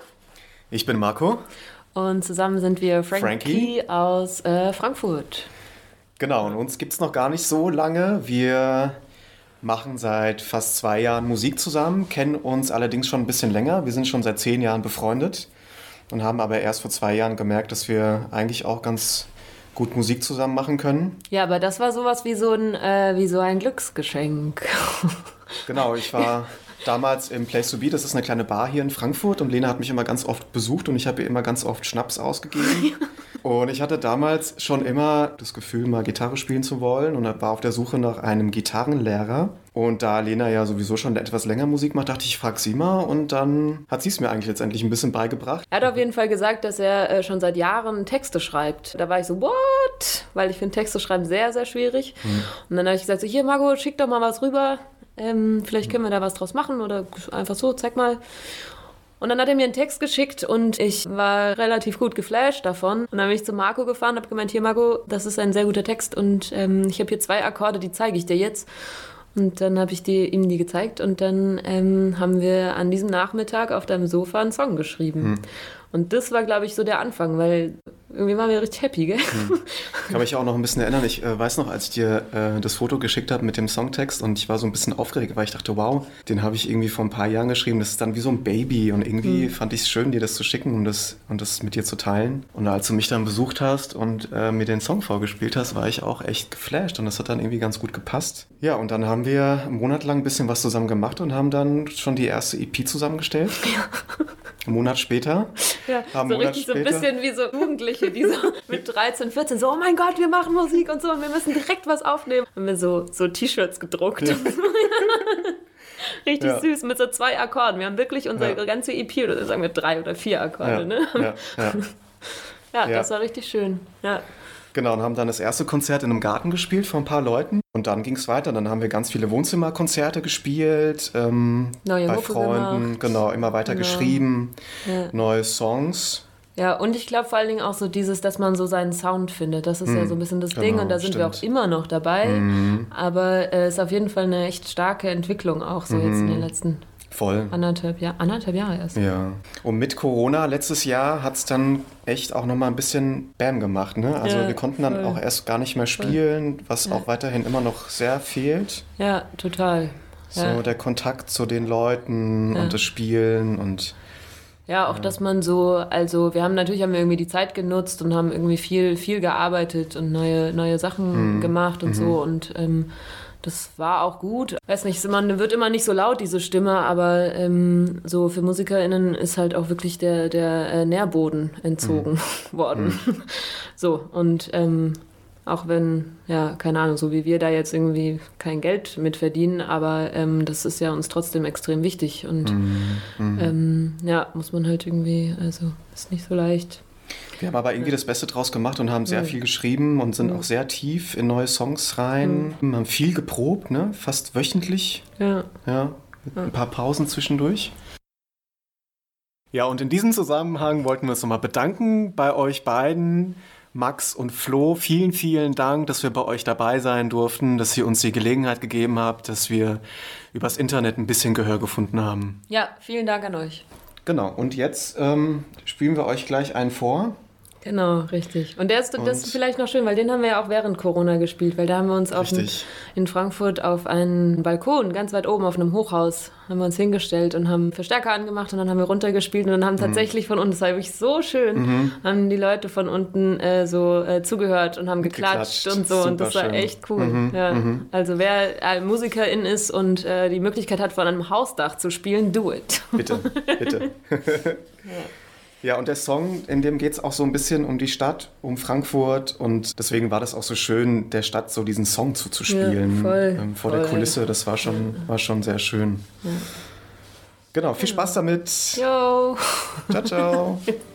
Ich bin Marco. Und zusammen sind wir Frankie, Frankie. aus äh, Frankfurt. Genau, und uns gibt es noch gar nicht so lange. Wir machen seit fast zwei Jahren Musik zusammen, kennen uns allerdings schon ein bisschen länger. Wir sind schon seit zehn Jahren befreundet und haben aber erst vor zwei Jahren gemerkt, dass wir eigentlich auch ganz gut Musik zusammen machen können. Ja, aber das war sowas wie so ein, äh, wie so ein Glücksgeschenk. genau, ich war damals im Place to Be, das ist eine kleine Bar hier in Frankfurt und Lena hat mich immer ganz oft besucht und ich habe ihr immer ganz oft Schnaps ausgegeben. und ich hatte damals schon immer das Gefühl, mal Gitarre spielen zu wollen und war auf der Suche nach einem Gitarrenlehrer. Und da Lena ja sowieso schon etwas länger Musik macht, dachte ich, ich frag sie mal und dann hat sie es mir eigentlich letztendlich ein bisschen beigebracht. Er hat auf jeden Fall gesagt, dass er äh, schon seit Jahren Texte schreibt. Da war ich so, what? Weil ich finde Texte schreiben sehr, sehr schwierig. Hm. Und dann habe ich gesagt, so, hier Margot, schick doch mal was rüber. Ähm, vielleicht können wir da was draus machen oder einfach so, zeig mal. Und dann hat er mir einen Text geschickt und ich war relativ gut geflasht davon. Und dann bin ich zu Marco gefahren, habe gemeint, hier Marco, das ist ein sehr guter Text und ähm, ich habe hier zwei Akkorde, die zeige ich dir jetzt. Und dann habe ich die, ihm die gezeigt und dann ähm, haben wir an diesem Nachmittag auf deinem Sofa einen Song geschrieben. Hm. Und das war, glaube ich, so der Anfang, weil irgendwie waren wir richtig happy, gell? Hm. Ich kann mich auch noch ein bisschen erinnern. Ich äh, weiß noch, als ich dir äh, das Foto geschickt habe mit dem Songtext und ich war so ein bisschen aufgeregt, weil ich dachte, wow, den habe ich irgendwie vor ein paar Jahren geschrieben. Das ist dann wie so ein Baby und irgendwie hm. fand ich es schön, dir das zu schicken und das, und das mit dir zu teilen. Und als du mich dann besucht hast und äh, mir den Song vorgespielt hast, war ich auch echt geflasht und das hat dann irgendwie ganz gut gepasst. Ja, und dann haben wir einen Monat lang ein bisschen was zusammen gemacht und haben dann schon die erste EP zusammengestellt. Ja. Einen Monat später. Ja, so richtig später, so ein bisschen wie so Jugendliche, die so mit 13, 14 so, oh mein Gott, wir machen Musik und so und wir müssen direkt was aufnehmen. Haben wir so, so T-Shirts gedruckt. Ja. richtig ja. süß, mit so zwei Akkorden. Wir haben wirklich unsere ja. ganze EP, oder sagen wir drei oder vier Akkorde, ne? Ja, das war richtig schön. Ja. Genau, und haben dann das erste Konzert in einem Garten gespielt von ein paar Leuten. Und dann ging es weiter. Dann haben wir ganz viele Wohnzimmerkonzerte gespielt, ähm, Neue bei Mucke Freunden, gemacht. genau, immer weiter genau. geschrieben, ja. neue Songs. Ja, und ich glaube vor allen Dingen auch so dieses, dass man so seinen Sound findet. Das ist mm, ja so ein bisschen das genau, Ding und da sind stimmt. wir auch immer noch dabei. Mm. Aber es äh, ist auf jeden Fall eine echt starke Entwicklung auch so mm. jetzt in den mhm. letzten Voll. Anderthalb, Jahr, anderthalb Jahre erst. Ja. Und mit Corona letztes Jahr hat es dann echt auch nochmal ein bisschen Bam gemacht. Ne? Also Ja, wir konnten dann voll. auch erst gar nicht mehr spielen, was Ja. auch weiterhin immer noch sehr fehlt. Ja, total. So Ja. der Kontakt zu den Leuten und das Spielen und Ja, auch dass man so, also wir haben natürlich haben wir irgendwie die Zeit genutzt und haben irgendwie viel, viel gearbeitet und neue, neue Sachen Mhm. gemacht und so und ähm, das war auch gut. Weiß nicht, man wird immer nicht so laut, diese Stimme, aber ähm, so für MusikerInnen ist halt auch wirklich der, der äh, Nährboden entzogen worden. So, und ähm, auch wenn, ja, keine Ahnung, so wie wir da jetzt irgendwie kein Geld mit verdienen, aber ähm, das ist ja uns trotzdem extrem wichtig und ähm, ja, muss man halt irgendwie, also ist nicht so leicht. wir haben aber irgendwie das Beste draus gemacht und haben sehr Mhm. viel geschrieben und sind Mhm. auch sehr tief in neue Songs rein. Haben viel geprobt, ne? fast wöchentlich. Ja. Ja, mit ein paar Pausen zwischendurch. Ja, und in diesem Zusammenhang wollten wir uns nochmal bedanken bei euch beiden, Max und Flo. Vielen, vielen Dank, dass wir bei euch dabei sein durften, dass ihr uns die Gelegenheit gegeben habt, dass wir übers Internet ein bisschen Gehör gefunden haben. Ja, vielen Dank an euch. Genau, und jetzt ähm, spielen wir euch gleich einen vor. Genau, richtig. Und der ist, das Und- ist vielleicht noch schön, weil den haben wir ja auch während Corona gespielt, weil da haben wir uns auf Richtig. in Frankfurt auf einen Balkon, ganz weit oben auf einem Hochhaus, haben wir uns hingestellt und haben Verstärker angemacht und dann haben wir runtergespielt und dann Mhm. haben tatsächlich von unten, das war wirklich so schön, haben die Leute von unten äh, so äh, zugehört und haben geklatscht, Geklatscht. und so und das war Superschön. echt cool. Mhm, ja. mhm. Also wer äh, Musikerin ist und äh, die Möglichkeit hat, von einem Hausdach zu spielen, do it. Bitte, bitte. Ja, und der Song, in dem geht es auch so ein bisschen um die Stadt, um Frankfurt und deswegen war das auch so schön, der Stadt so diesen Song zuzuspielen Ja, voll, ähm, vor der voll. Kulisse. Das war schon, war schon sehr schön. Genau, viel Spaß damit. Yo! Ciao, ciao.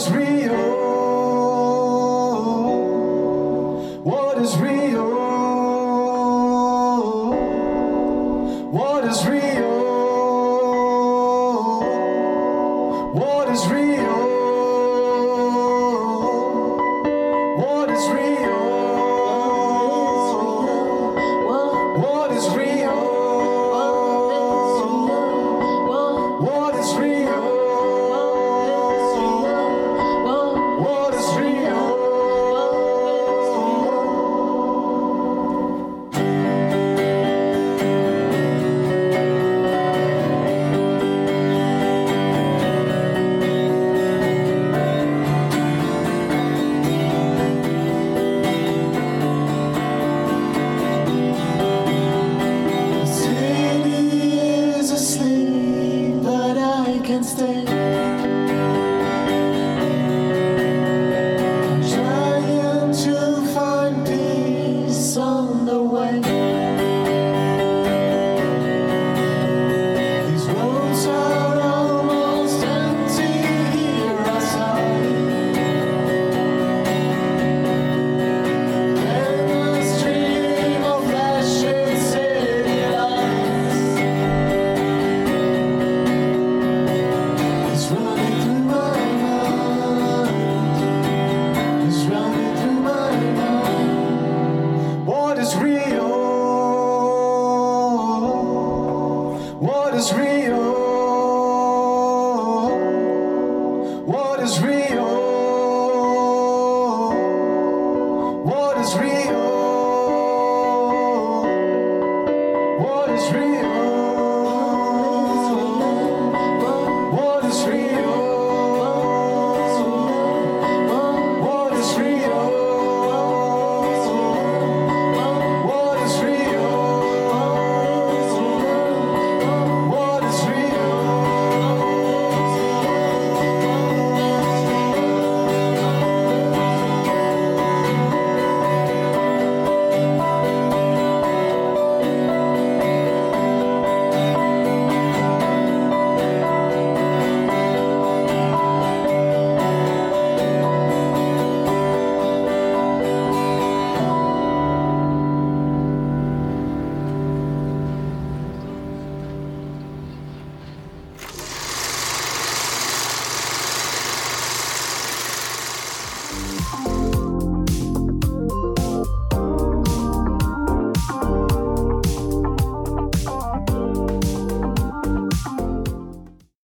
is real? What is real? What is real? What is real?